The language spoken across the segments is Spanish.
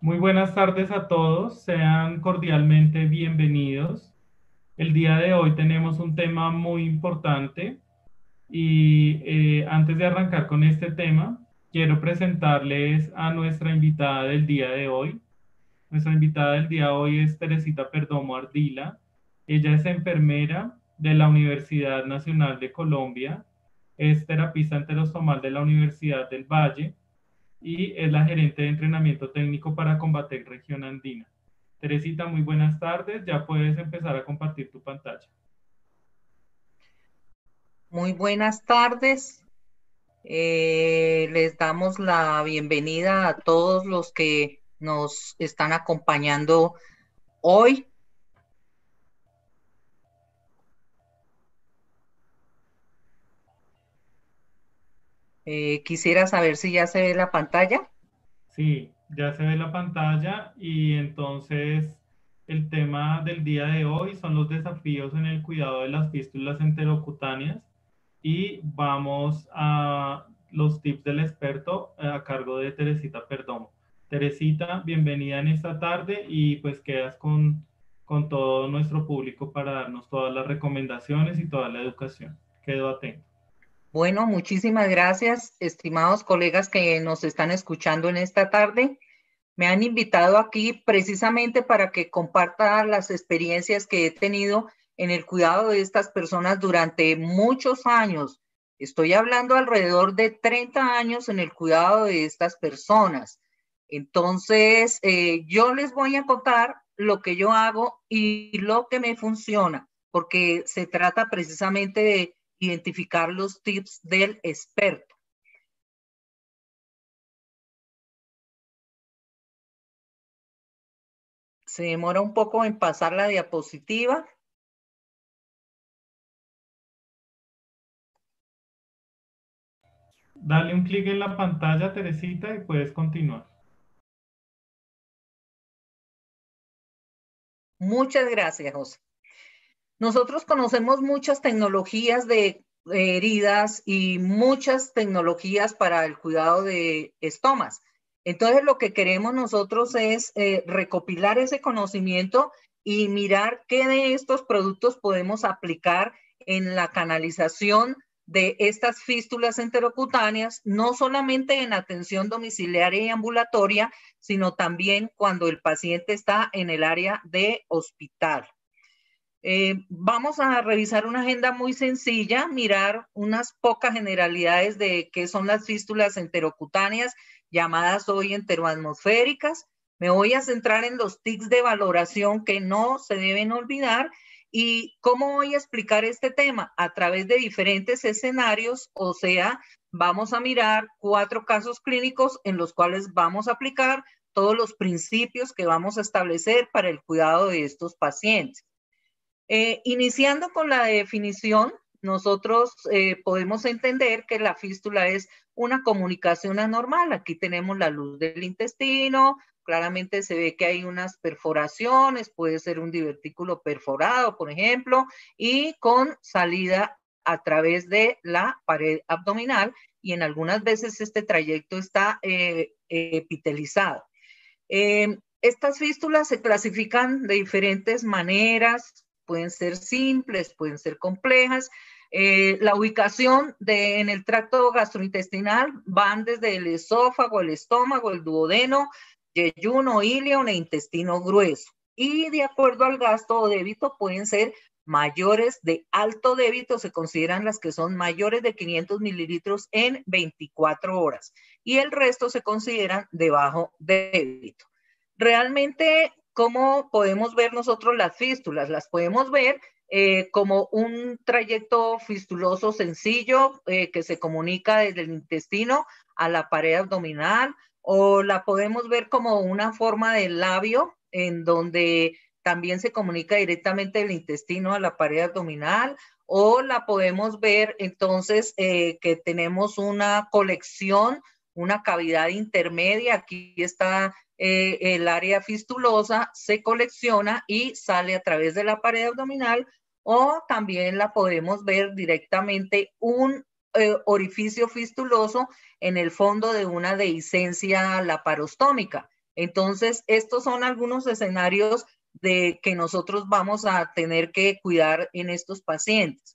Muy buenas tardes a todos, sean cordialmente bienvenidos. El día de hoy tenemos un tema muy importante y eh, antes de arrancar con este tema, quiero presentarles a nuestra invitada del día de hoy. Nuestra invitada del día de hoy es Teresita Perdomo Ardila. Ella es enfermera de la Universidad Nacional de Colombia, es terapista enterostomal de la Universidad del Valle y es la gerente de entrenamiento técnico para combatir región andina. Teresita, muy buenas tardes. Ya puedes empezar a compartir tu pantalla. Muy buenas tardes. Eh, les damos la bienvenida a todos los que nos están acompañando hoy. Eh, quisiera saber si ya se ve la pantalla. Sí, ya se ve la pantalla y entonces el tema del día de hoy son los desafíos en el cuidado de las fístulas enterocutáneas y vamos a los tips del experto a cargo de Teresita Perdomo. Teresita, bienvenida en esta tarde y pues quedas con, con todo nuestro público para darnos todas las recomendaciones y toda la educación. Quedo atento. Bueno, muchísimas gracias, estimados colegas que nos están escuchando en esta tarde. Me han invitado aquí precisamente para que comparta las experiencias que he tenido en el cuidado de estas personas durante muchos años. Estoy hablando alrededor de 30 años en el cuidado de estas personas. Entonces, eh, yo les voy a contar lo que yo hago y lo que me funciona, porque se trata precisamente de identificar los tips del experto. Se demora un poco en pasar la diapositiva. Dale un clic en la pantalla, Teresita, y puedes continuar. Muchas gracias, José. Nosotros conocemos muchas tecnologías de heridas y muchas tecnologías para el cuidado de estomas. Entonces, lo que queremos nosotros es eh, recopilar ese conocimiento y mirar qué de estos productos podemos aplicar en la canalización de estas fístulas enterocutáneas, no solamente en atención domiciliaria y ambulatoria, sino también cuando el paciente está en el área de hospital. Eh, vamos a revisar una agenda muy sencilla, mirar unas pocas generalidades de qué son las fístulas enterocutáneas, llamadas hoy enteroatmosféricas. Me voy a centrar en los tics de valoración que no se deben olvidar y cómo voy a explicar este tema a través de diferentes escenarios, o sea, vamos a mirar cuatro casos clínicos en los cuales vamos a aplicar todos los principios que vamos a establecer para el cuidado de estos pacientes. Eh, iniciando con la definición, nosotros eh, podemos entender que la fístula es una comunicación anormal. Aquí tenemos la luz del intestino, claramente se ve que hay unas perforaciones, puede ser un divertículo perforado, por ejemplo, y con salida a través de la pared abdominal y en algunas veces este trayecto está eh, epitelizado. estas fístulas se clasifican de diferentes maneras, pueden ser simples, pueden ser complejas. Eh, la ubicación de, en el tracto gastrointestinal van desde el esófago, el estómago, el duodeno, yeyuno, ilio e intestino grueso. Y de acuerdo al gasto o débito pueden ser mayores de alto débito, se consideran las que son mayores de 500 mililitros en 24 horas y el resto se consideran de bajo débito. Realmente ¿Cómo podemos ver nosotros las fístulas? Las podemos ver eh, como un trayecto fistuloso sencillo eh, que se comunica desde el intestino a la pared abdominal o la podemos ver como una forma de labio en donde también se comunica directamente del intestino a la pared abdominal o la podemos ver entonces eh, que tenemos una colección, una cavidad intermedia. Aquí está eh, el área fistulosa se colecciona y sale a través de la pared abdominal o también la podemos ver directamente un eh, orificio fistuloso en el fondo de una dehiscencia laparostómica. Entonces, estos son algunos escenarios de que nosotros vamos a tener que cuidar en estos pacientes.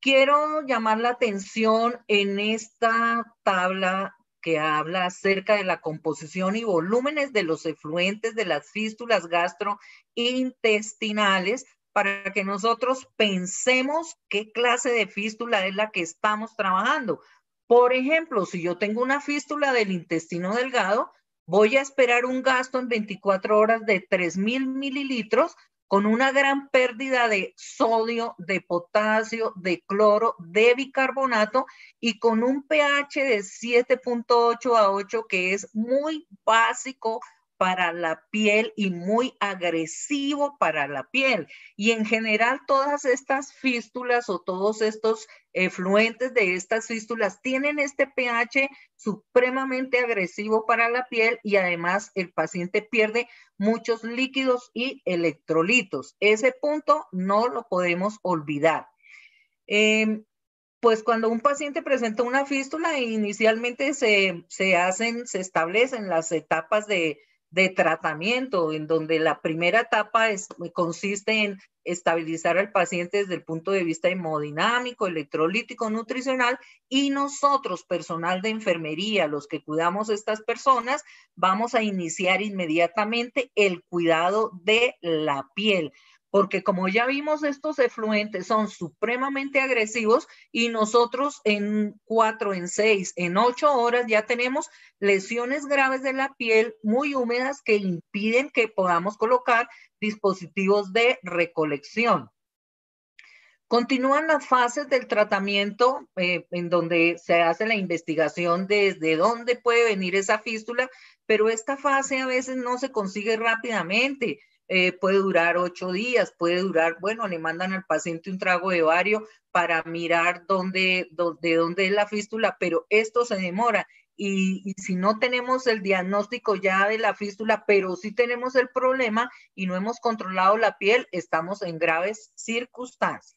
Quiero llamar la atención en esta tabla que habla acerca de la composición y volúmenes de los efluentes de las fístulas gastrointestinales para que nosotros pensemos qué clase de fístula es la que estamos trabajando. Por ejemplo, si yo tengo una fístula del intestino delgado, voy a esperar un gasto en 24 horas de 3.000 mililitros con una gran pérdida de sodio, de potasio, de cloro, de bicarbonato y con un pH de 7.8 a 8 que es muy básico para la piel y muy agresivo para la piel. Y en general todas estas fístulas o todos estos efluentes de estas fístulas tienen este pH supremamente agresivo para la piel y además el paciente pierde muchos líquidos y electrolitos. Ese punto no lo podemos olvidar. Em, pues cuando un paciente presenta una fístula, inicialmente se, se hacen, se establecen las etapas de de tratamiento, en donde la primera etapa es, consiste en estabilizar al paciente desde el punto de vista hemodinámico, electrolítico, nutricional, y nosotros, personal de enfermería, los que cuidamos a estas personas, vamos a iniciar inmediatamente el cuidado de la piel porque como ya vimos, estos efluentes son supremamente agresivos y nosotros en cuatro, en seis, en ocho horas ya tenemos lesiones graves de la piel muy húmedas que impiden que podamos colocar dispositivos de recolección. Continúan las fases del tratamiento eh, en donde se hace la investigación desde dónde puede venir esa fístula, pero esta fase a veces no se consigue rápidamente. Eh, puede durar ocho días, puede durar, bueno, le mandan al paciente un trago de vario para mirar dónde, de dónde es la fístula, pero esto se demora. Y, y, si no tenemos el diagnóstico ya de la fístula, pero sí tenemos el problema y no hemos controlado la piel, estamos en graves circunstancias.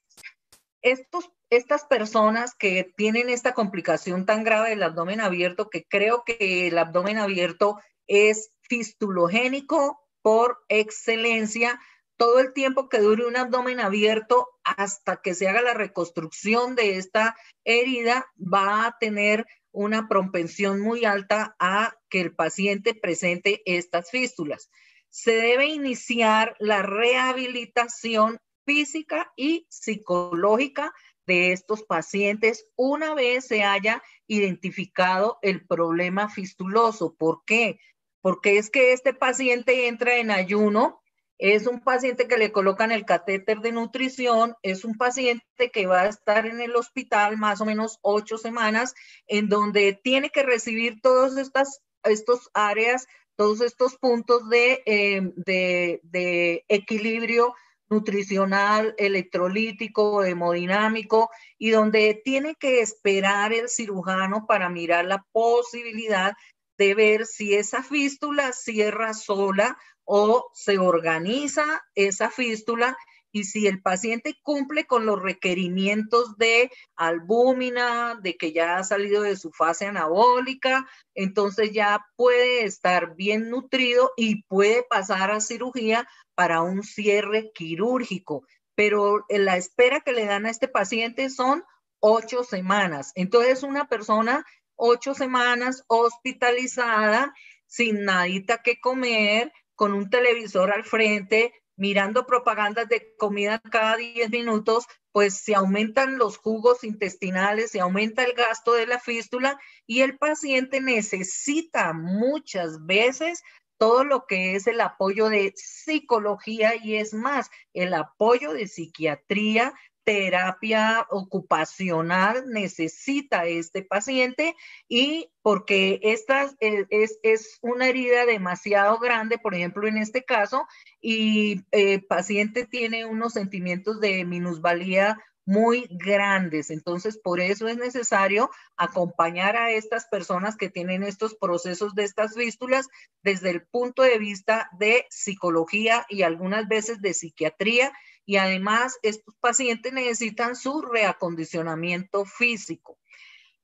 Estos, estas personas que tienen esta complicación tan grave del abdomen abierto, que creo que el abdomen abierto es fistulogénico por excelencia todo el tiempo que dure un abdomen abierto hasta que se haga la reconstrucción de esta herida va a tener una propensión muy alta a que el paciente presente estas fístulas. Se debe iniciar la rehabilitación física y psicológica de estos pacientes una vez se haya identificado el problema fistuloso. ¿Por qué? Porque es que este paciente entra en ayuno, es un paciente que le colocan el catéter de nutrición, es un paciente que va a estar en el hospital más o menos ocho semanas, en donde tiene que recibir todas estas estos áreas, todos estos puntos de, eh, de, de equilibrio nutricional, electrolítico, hemodinámico, y donde tiene que esperar el cirujano para mirar la posibilidad de ver si esa fístula cierra sola o se organiza esa fístula y si el paciente cumple con los requerimientos de albúmina, de que ya ha salido de su fase anabólica, entonces ya puede estar bien nutrido y puede pasar a cirugía para un cierre quirúrgico. Pero la espera que le dan a este paciente son ocho semanas. Entonces, una persona ocho semanas hospitalizada, sin nadita que comer, con un televisor al frente, mirando propagandas de comida cada diez minutos, pues se aumentan los jugos intestinales, se aumenta el gasto de la fístula y el paciente necesita muchas veces todo lo que es el apoyo de psicología y es más, el apoyo de psiquiatría terapia ocupacional necesita este paciente y porque esta es, es, una herida demasiado grande, por ejemplo, en este caso, y el eh, paciente tiene unos sentimientos de minusvalía muy grandes. Entonces, por eso es necesario acompañar a estas personas que tienen estos procesos de estas vístulas desde el punto de vista de psicología y algunas veces de psiquiatría y además estos pacientes necesitan su reacondicionamiento físico.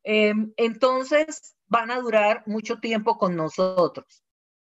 Em, entonces van a durar mucho tiempo con nosotros.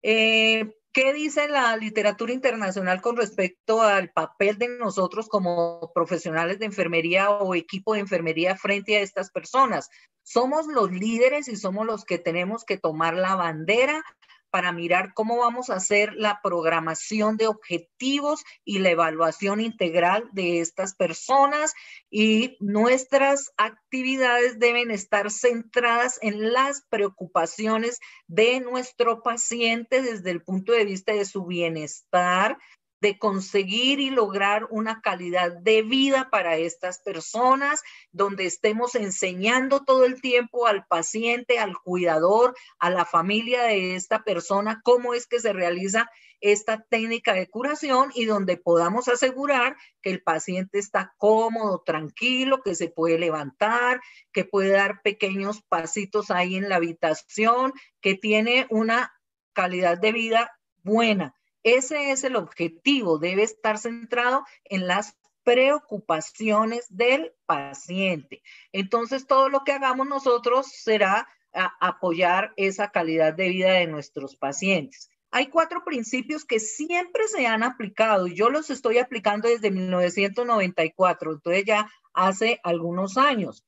Eh, ¿Qué dice la literatura internacional con respecto al papel de nosotros como profesionales de enfermería o equipo de enfermería frente a estas personas? Somos los líderes y somos los que tenemos que tomar la bandera para mirar cómo vamos a hacer la programación de objetivos y la evaluación integral de estas personas. Y nuestras actividades deben estar centradas en las preocupaciones de nuestro paciente desde el punto de vista de su bienestar, de conseguir y lograr una calidad de vida para estas personas, donde estemos enseñando todo el tiempo al paciente, al cuidador, a la familia de esta persona, cómo es que se realiza esta técnica de curación y donde podamos asegurar que el paciente está cómodo, tranquilo, que se puede levantar, que puede dar pequeños pasitos ahí en la habitación, que tiene una calidad de vida buena ese es el objetivo, debe estar centrado en las preocupaciones del paciente. Entonces, todo lo que hagamos nosotros será apoyar esa calidad de vida de nuestros pacientes. Hay cuatro principios que siempre se han aplicado y yo los estoy aplicando desde 1994, entonces ya hace algunos años.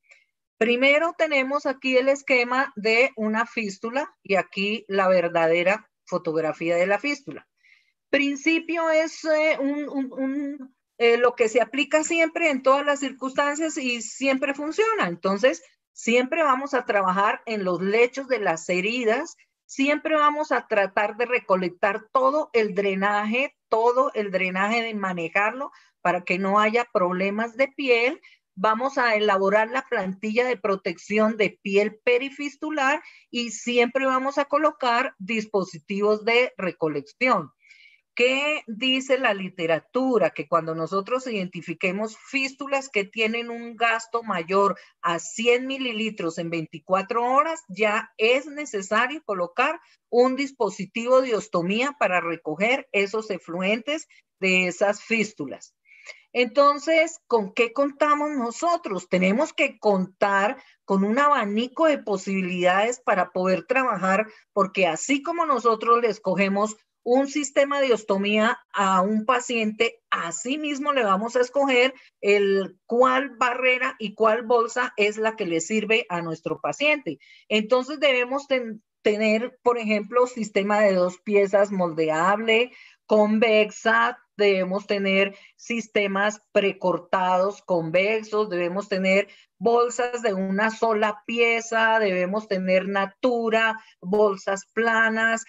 Primero tenemos aquí el esquema de una fístula y aquí la verdadera fotografía de la fístula principio es eh, eh, lo que se aplica siempre en todas las circunstancias y siempre funciona. Entonces, siempre vamos a trabajar en los lechos de las heridas, siempre vamos a tratar de recolectar todo el drenaje, todo el drenaje de manejarlo para que no haya problemas de piel. Vamos a elaborar la plantilla de protección de piel perifistular y siempre vamos a colocar dispositivos de recolección. ¿Qué dice la literatura? Que cuando nosotros identifiquemos fístulas que tienen un gasto mayor a 100 mililitros en 24 horas, ya es necesario colocar un dispositivo de ostomía para recoger esos efluentes de esas fístulas. Entonces, ¿con qué contamos nosotros? Tenemos que contar con un abanico de posibilidades para poder trabajar, porque así como nosotros le escogemos un sistema de ostomía a un paciente, así mismo le vamos a escoger el cuál barrera y cuál bolsa es la que le sirve a nuestro paciente. Entonces debemos tener, por ejemplo, sistema de dos piezas moldeable, convexa, debemos tener sistemas precortados convexos, debemos tener bolsas de una sola pieza, debemos tener natura, bolsas planas,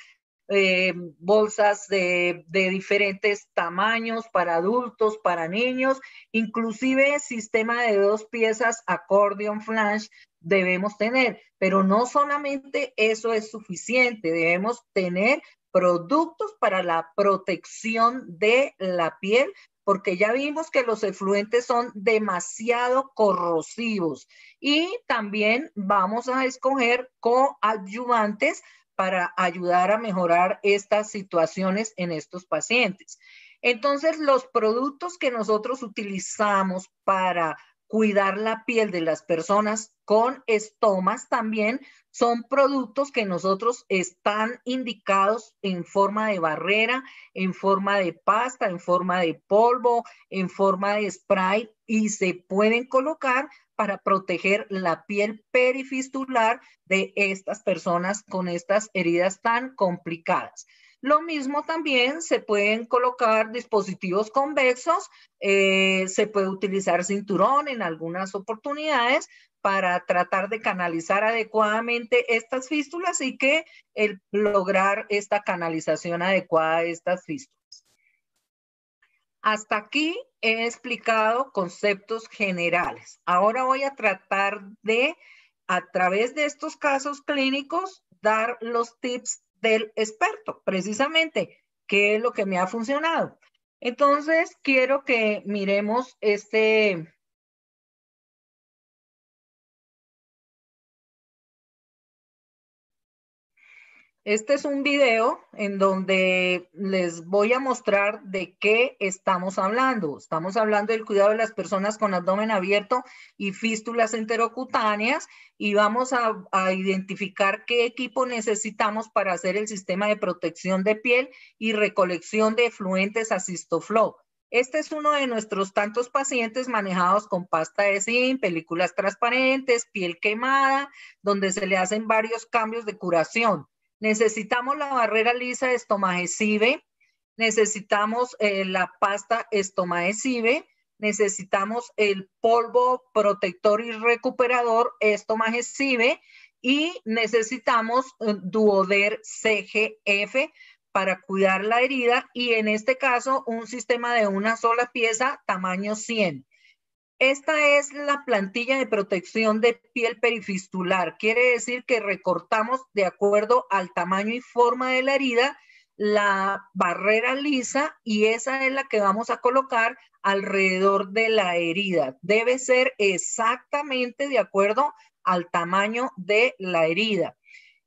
eh, bolsas de, diferentes tamaños para adultos, para niños, inclusive sistema de dos piezas accordion flash debemos tener, pero no solamente eso es suficiente, debemos tener productos para la protección de la piel, porque ya vimos que los efluentes son demasiado corrosivos. Y también vamos a escoger coadyuvantes para ayudar a mejorar estas situaciones en estos pacientes. Entonces, los productos que nosotros utilizamos para cuidar la piel de las personas con estomas también son productos que nosotros están indicados en forma de barrera, en forma de pasta, en forma de polvo, en forma de spray y se pueden colocar para proteger la piel perifistular de estas personas con estas heridas tan complicadas. Lo mismo también se pueden colocar dispositivos convexos, eh, se puede utilizar cinturón en algunas oportunidades para tratar de canalizar adecuadamente estas fístulas y que el, lograr esta canalización adecuada de estas fístulas. Hasta aquí he explicado conceptos generales. Ahora voy a tratar de, a través de estos casos clínicos, dar los tips del experto, precisamente, qué es lo que me ha funcionado. Entonces, quiero que miremos este, Este es un video en donde les voy a mostrar de qué estamos hablando. Estamos hablando del cuidado de las personas con abdomen abierto y fístulas enterocutáneas y vamos a, a, identificar qué equipo necesitamos para hacer el sistema de protección de piel y recolección de efluentes Assistoflow. Este es uno de nuestros tantos pacientes manejados con pasta de zinc, películas transparentes, piel quemada, donde se le hacen varios cambios de curación. Necesitamos la barrera lisa estomagesive, necesitamos eh, la pasta estomagesive, necesitamos el polvo protector y recuperador estomagesive y necesitamos eh, Duoder CGF para cuidar la herida y en este caso un sistema de una sola pieza tamaño 100. Esta es la plantilla de protección de piel perifistular. Quiere decir que recortamos de acuerdo al tamaño y forma de la herida la barrera lisa y esa es la que vamos a colocar alrededor de la herida. Debe ser exactamente de acuerdo al tamaño de la herida.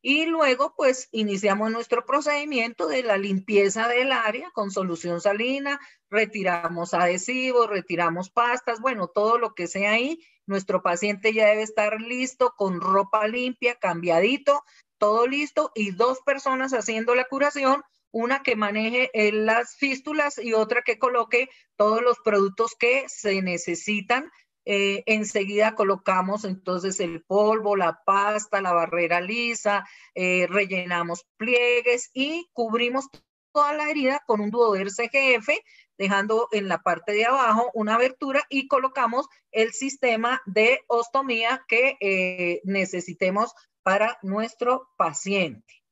Y luego, pues, iniciamos nuestro procedimiento de la limpieza del área con solución salina, retiramos adhesivos, retiramos pastas, bueno, todo lo que sea ahí. Nuestro paciente ya debe estar listo con ropa limpia, cambiadito, todo listo y dos personas haciendo la curación, una que maneje eh, las fístulas y otra que coloque todos los productos que se necesitan eh, enseguida colocamos entonces el polvo, la pasta, la barrera lisa, eh, rellenamos pliegues y cubrimos toda la herida con un duoder CGF, dejando en la parte de abajo una abertura y colocamos el sistema de ostomía que eh, necesitemos para nuestro paciente.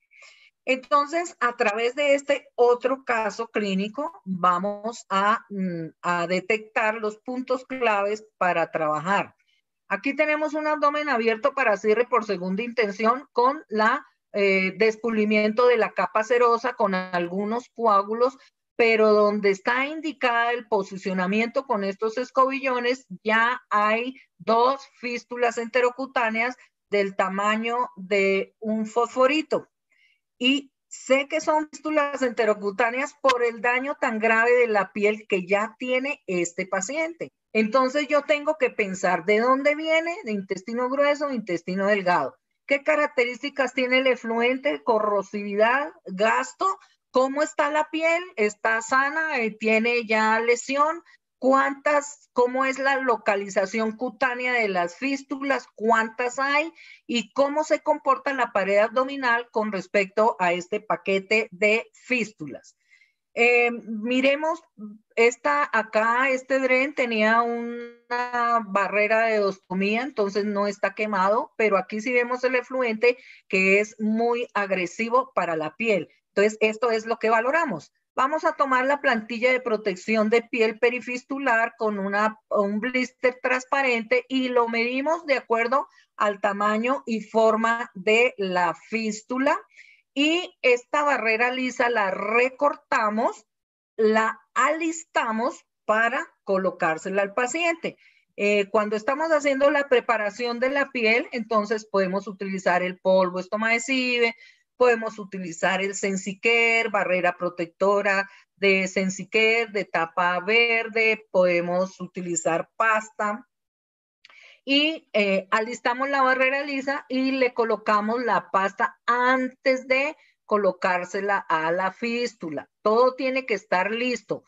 Entonces, a través de este otro caso clínico, vamos mm, a, detectar los puntos claves para trabajar. Aquí tenemos un abdomen abierto para cierre por segunda intención con la eh, descubrimiento de la capa serosa con algunos coágulos, pero donde está indicada el posicionamiento con estos escobillones, ya hay dos fístulas enterocutáneas del tamaño de un fosforito y sé que son fístulas enterocutáneas por el daño tan grave de la piel que ya tiene este paciente. Entonces yo tengo que pensar de dónde viene, de intestino grueso o intestino delgado. ¿Qué características tiene el efluente? Corrosividad, gasto, cómo está la piel, está sana, eh, tiene ya lesión, cuántas, cómo es la localización cutánea de las fístulas, cuántas hay y cómo se comporta la pared abdominal con respecto a este paquete de fístulas. Eh, miremos, esta acá, este dren tenía una barrera de ostomía, entonces no está quemado, pero aquí sí vemos el efluente que es muy agresivo para la piel. Entonces, esto es lo que valoramos. Vamos a tomar la plantilla de protección de piel perifistular con un blister transparente y lo medimos de acuerdo al tamaño y forma de la fístula. Y esta barrera lisa la recortamos, la alistamos para colocársela al paciente. Eh, cuando estamos haciendo la preparación de la piel, entonces podemos utilizar el polvo estomacide, Podemos utilizar el Sensicare, barrera protectora de Sensicare, de tapa verde. Podemos utilizar pasta. Y eh, alistamos la barrera lisa y le colocamos la pasta antes de colocársela a la fístula. Todo tiene que estar listo.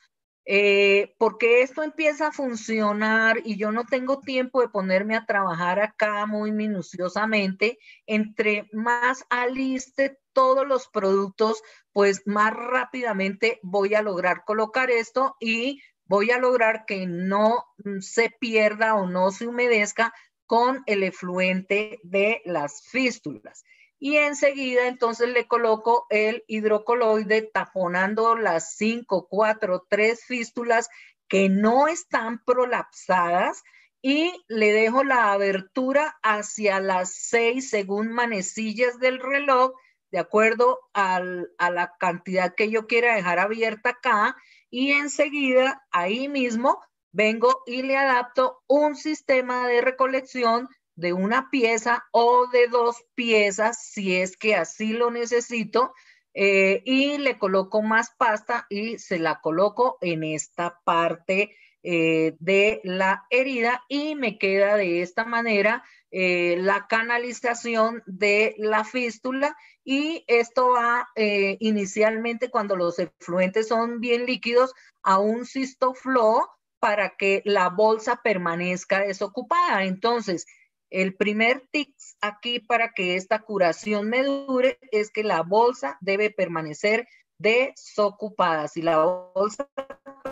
Eh, porque esto empieza a funcionar y yo no tengo tiempo de ponerme a trabajar acá muy minuciosamente, entre más aliste todos los productos, pues más rápidamente voy a lograr colocar esto y voy a lograr que no se pierda o no se humedezca con el efluente de las fístulas y enseguida entonces le coloco el hidrocoloide taponando las 5, 4, 3 fístulas que no están prolapsadas y le dejo la abertura hacia las 6 según manecillas del reloj de acuerdo a la cantidad que yo quiera dejar abierta acá y enseguida ahí mismo vengo y le adapto un sistema de recolección de una pieza o de dos piezas si es que así lo necesito eh, y le coloco más pasta y se la coloco en esta parte eh, de la herida y me queda de esta manera eh, la canalización de la fístula y esto va inicialmente cuando los efluentes son bien líquidos a un cistoflow para que la bolsa permanezca desocupada. Entonces, el primer tip aquí para que esta curación me dure es que la bolsa debe permanecer desocupada. Si la bolsa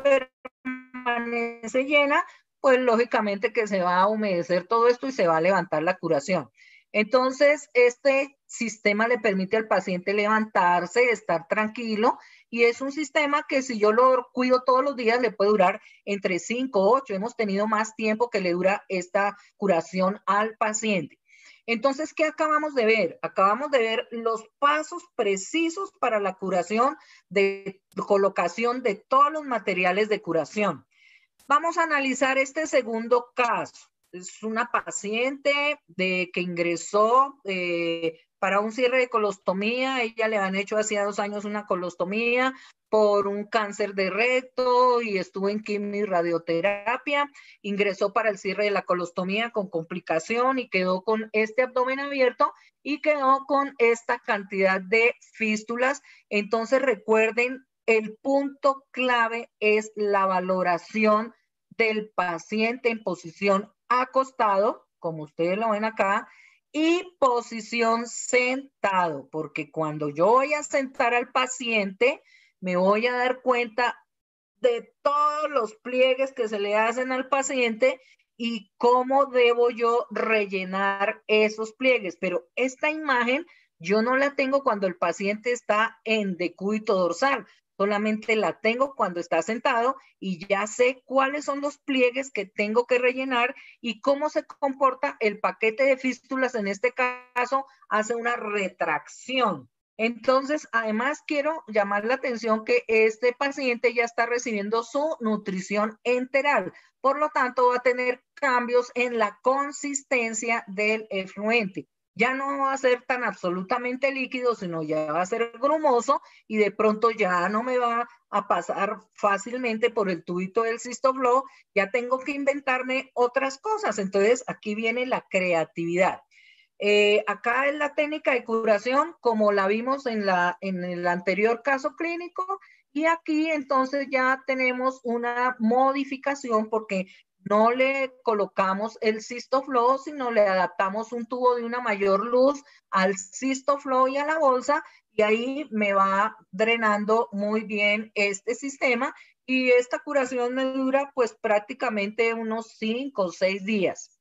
permanece llena, pues lógicamente que se va a humedecer todo esto y se va a levantar la curación. Entonces, este sistema le permite al paciente levantarse, estar tranquilo y es un sistema que si yo lo cuido todos los días le puede durar entre 5 o 8. Hemos tenido más tiempo que le dura esta curación al paciente. Entonces, ¿qué acabamos de ver? Acabamos de ver los pasos precisos para la curación de colocación de todos los materiales de curación. Vamos a analizar este segundo caso es una paciente de, que ingresó eh, para un cierre de colostomía. Ella le han hecho hacía dos años una colostomía por un cáncer de recto y estuvo en quimio y radioterapia. Ingresó para el cierre de la colostomía con complicación y quedó con este abdomen abierto y quedó con esta cantidad de fístulas. Entonces recuerden, el punto clave es la valoración del paciente en posición acostado, como ustedes lo ven acá, y posición sentado, porque cuando yo voy a sentar al paciente, me voy a dar cuenta de todos los pliegues que se le hacen al paciente y cómo debo yo rellenar esos pliegues. Pero esta imagen yo no la tengo cuando el paciente está en decúbito dorsal solamente la tengo cuando está sentado y ya sé cuáles son los pliegues que tengo que rellenar y cómo se comporta el paquete de fístulas. En este caso, hace una retracción. Entonces, además quiero llamar la atención que este paciente ya está recibiendo su nutrición enteral. Por lo tanto, va a tener cambios en la consistencia del efluente ya no va a ser tan absolutamente líquido, sino ya va a ser grumoso y de pronto ya no me va a pasar fácilmente por el tubito del cistoflow, ya tengo que inventarme otras cosas. Entonces, aquí viene la creatividad. Eh, acá es la técnica de curación, como la vimos en, la, en el anterior caso clínico, y aquí entonces ya tenemos una modificación porque no le colocamos el cistoflow, sino le adaptamos un tubo de una mayor luz al cistoflow y a la bolsa y ahí me va drenando muy bien este sistema y esta curación me dura pues prácticamente unos 5 o 6 días.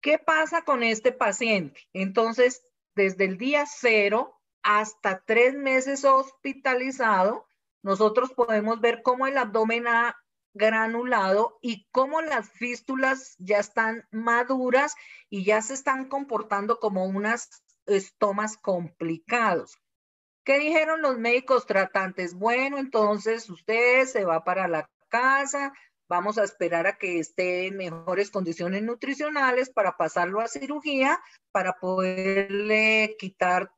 ¿Qué pasa con este paciente? Entonces, desde el día cero hasta tres meses hospitalizado, nosotros podemos ver cómo el abdomen ha granulado y cómo las fístulas ya están maduras y ya se están comportando como unas estomas complicados. ¿Qué dijeron los médicos tratantes? Bueno, entonces usted se va para la casa, vamos a esperar a que esté en mejores condiciones nutricionales para pasarlo a cirugía, para poderle quitar,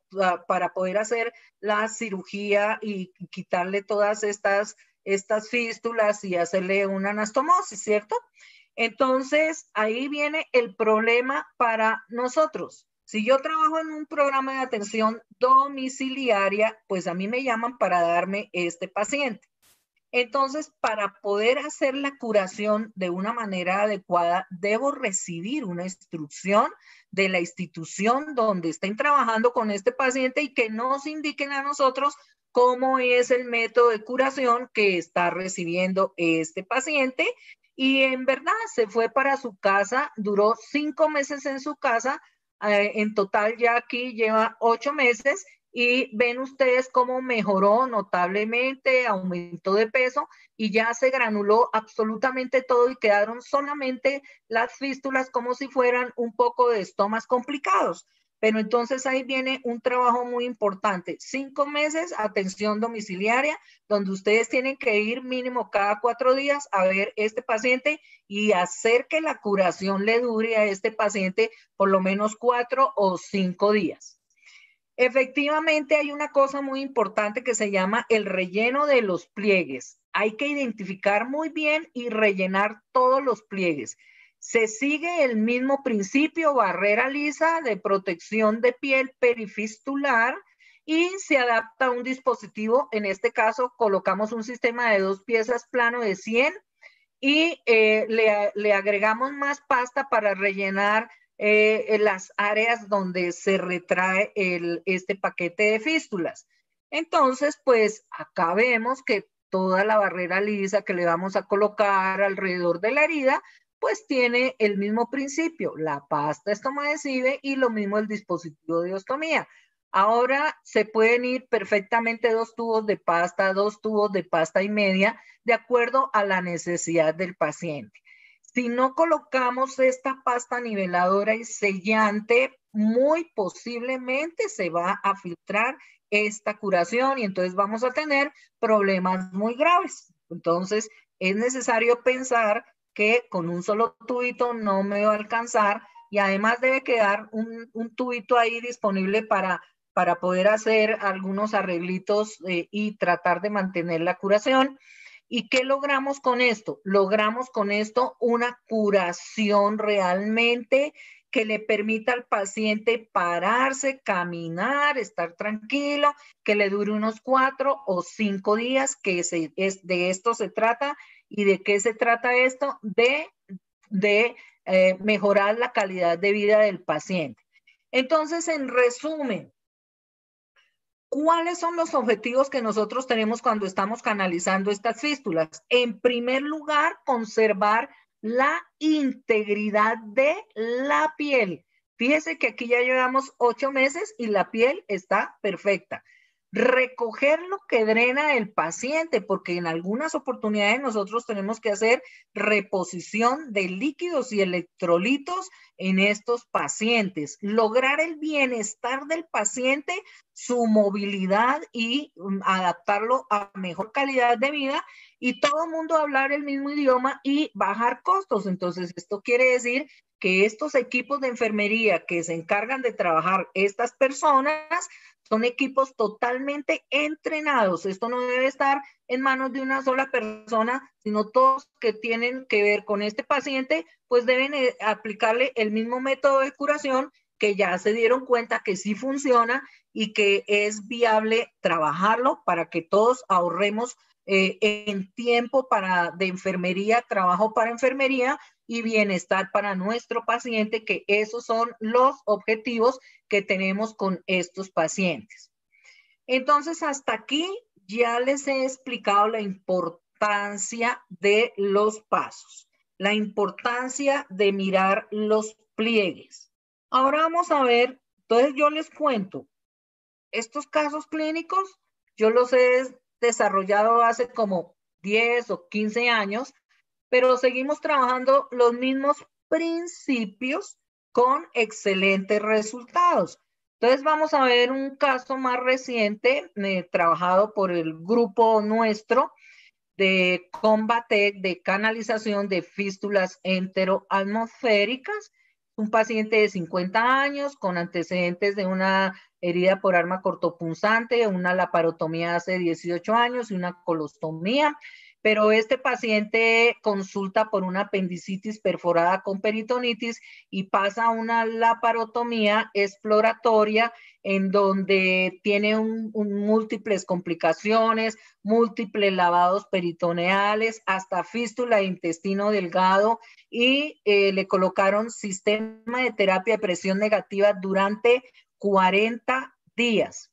para poder hacer la cirugía y quitarle todas estas estas fístulas y hacerle una anastomosis, ¿cierto? Entonces, ahí viene el problema para nosotros. Si yo trabajo en un programa de atención domiciliaria, pues a mí me llaman para darme este paciente. Entonces, para poder hacer la curación de una manera adecuada, debo recibir una instrucción de la institución donde estén trabajando con este paciente y que nos indiquen a nosotros cómo es el método de curación que está recibiendo este paciente. Y en verdad se fue para su casa, duró cinco meses en su casa, eh, en total ya aquí lleva ocho meses y ven ustedes cómo mejoró notablemente, aumentó de peso y ya se granuló absolutamente todo y quedaron solamente las fístulas como si fueran un poco de estomas complicados. Pero entonces ahí viene un trabajo muy importante. Cinco meses, atención domiciliaria, donde ustedes tienen que ir mínimo cada cuatro días a ver este paciente y hacer que la curación le dure a este paciente por lo menos cuatro o cinco días. Efectivamente, hay una cosa muy importante que se llama el relleno de los pliegues. Hay que identificar muy bien y rellenar todos los pliegues. Se sigue el mismo principio, barrera lisa de protección de piel perifistular y se adapta un dispositivo. En este caso, colocamos un sistema de dos piezas plano de 100 y eh, le, agregamos más pasta para rellenar eh, las áreas donde se retrae este paquete de fístulas. Entonces, pues acá vemos que toda la barrera lisa que le vamos a colocar alrededor de la herida pues tiene el mismo principio, la pasta estomadecible y lo mismo el dispositivo de ostomía. Ahora se pueden ir perfectamente dos tubos de pasta, dos tubos de pasta y media, de acuerdo a la necesidad del paciente. Si no colocamos esta pasta niveladora y sellante, muy posiblemente se va a filtrar esta curación y entonces vamos a tener problemas muy graves. Entonces, es necesario pensar que con un solo tubito no me va a alcanzar y además debe quedar un, un tubito ahí disponible para, para poder hacer algunos arreglitos eh, y tratar de mantener la curación. ¿Y qué logramos con esto? Logramos con esto una curación realmente que le permita al paciente pararse, caminar, estar tranquilo, que le dure unos cuatro o cinco días, que se, es, de esto se trata ¿Y de qué se trata esto? De, de eh, mejorar la calidad de vida del paciente. Entonces, en resumen, ¿cuáles son los objetivos que nosotros tenemos cuando estamos canalizando estas fístulas? En primer lugar, conservar la integridad de la piel. Fíjese que aquí ya llevamos ocho meses y la piel está perfecta recoger lo que drena el paciente, porque en algunas oportunidades nosotros tenemos que hacer reposición de líquidos y electrolitos en estos pacientes, lograr el bienestar del paciente, su movilidad y um, adaptarlo a mejor calidad de vida y todo el mundo hablar el mismo idioma y bajar costos. Entonces, esto quiere decir que estos equipos de enfermería que se encargan de trabajar estas personas son equipos totalmente entrenados. Esto no debe estar en manos de una sola persona, sino todos que tienen que ver con este paciente, pues deben eh, aplicarle el mismo método de curación que ya se dieron cuenta que sí funciona y que es viable trabajarlo para que todos ahorremos eh, en tiempo para de enfermería, trabajo para enfermería y bienestar para nuestro paciente, que esos son los objetivos que tenemos con estos pacientes. Entonces, hasta aquí ya les he explicado la importancia de los pasos, la importancia de mirar los pliegues. Ahora vamos a ver, entonces yo les cuento, estos casos clínicos, yo los he desarrollado hace como 10 o 15 años pero seguimos trabajando los mismos principios con excelentes resultados. Entonces vamos a ver un caso más reciente eh, trabajado por el grupo nuestro de combate de canalización de fístulas enteroatmosféricas. Un paciente de 50 años con antecedentes de una herida por arma cortopunzante, una laparotomía hace 18 años y una colostomía pero este paciente consulta por una apendicitis perforada con peritonitis y pasa una laparotomía exploratoria en donde tiene múltiples complicaciones, múltiples lavados peritoneales, hasta fístula de intestino delgado y eh, le colocaron sistema de terapia de presión negativa durante 40 días.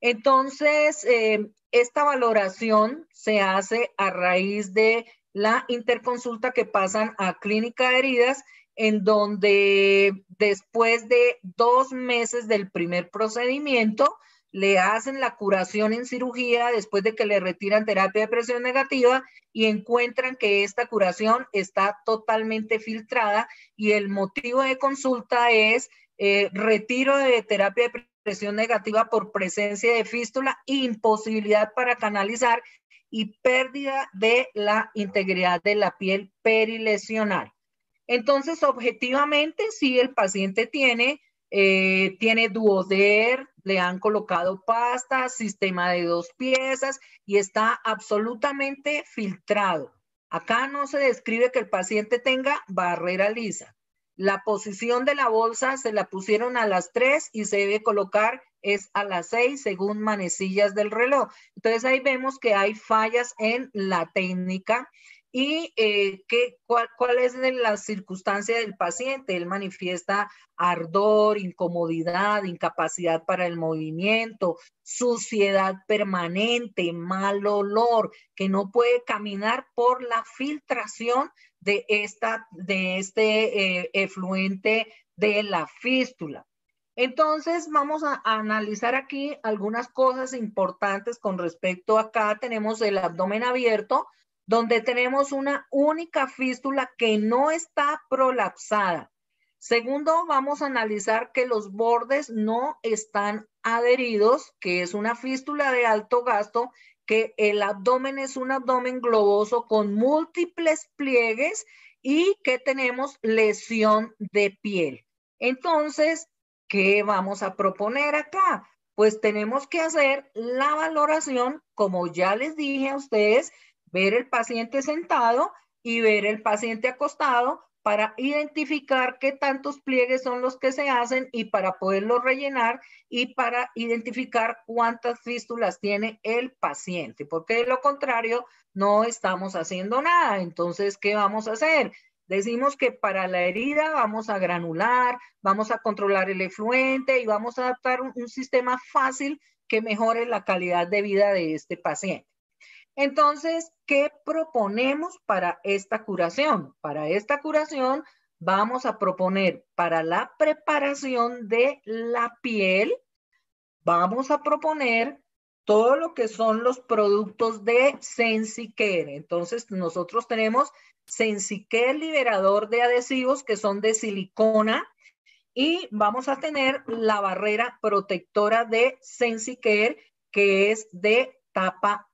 Entonces, eh, esta valoración se hace a raíz de la interconsulta que pasan a clínica de heridas, en donde después de dos meses del primer procedimiento, le hacen la curación en cirugía después de que le retiran terapia de presión negativa y encuentran que esta curación está totalmente filtrada y el motivo de consulta es eh, retiro de terapia de presión negativa por presencia de fístula, imposibilidad para canalizar y pérdida de la integridad de la piel perilesional. Entonces, objetivamente, si el paciente tiene, eh, tiene duoder, le han colocado pasta, sistema de dos piezas y está absolutamente filtrado. Acá no se describe que el paciente tenga barrera lisa. La posición de la bolsa se la pusieron a las 3 y se debe colocar es a las 6 según manecillas del reloj. Entonces ahí vemos que hay fallas en la técnica y eh, qué, cuál, cuál, es la circunstancia del paciente. Él manifiesta ardor, incomodidad, incapacidad para el movimiento, suciedad permanente, mal olor, que no puede caminar por la filtración de, esta, de este eh, efluente de la fístula. Entonces, vamos a, a, analizar aquí algunas cosas importantes con respecto acá. Tenemos el abdomen abierto, donde tenemos una única fístula que no está prolapsada. Segundo, vamos a analizar que los bordes no están adheridos, que es una fístula de alto gasto, que el abdomen es un abdomen globoso con múltiples pliegues y que tenemos lesión de piel. Entonces, ¿qué vamos a proponer acá? Pues tenemos que hacer la valoración, como ya les dije a ustedes, ver el paciente sentado y ver el paciente acostado para identificar qué tantos pliegues son los que se hacen y para poderlos rellenar y para identificar cuántas fístulas tiene el paciente, porque de lo contrario no estamos haciendo nada. Entonces, ¿qué vamos a hacer? Decimos que para la herida vamos a granular, vamos a controlar el efluente y vamos a adaptar un, un sistema fácil que mejore la calidad de vida de este paciente. Entonces, ¿qué proponemos para esta curación? Para esta curación vamos a proponer para la preparación de la piel, vamos a proponer todo lo que son los productos de Sensicare. Entonces, nosotros tenemos Sensicare liberador de adhesivos que son de silicona y vamos a tener la barrera protectora de Sensicare que es de tapa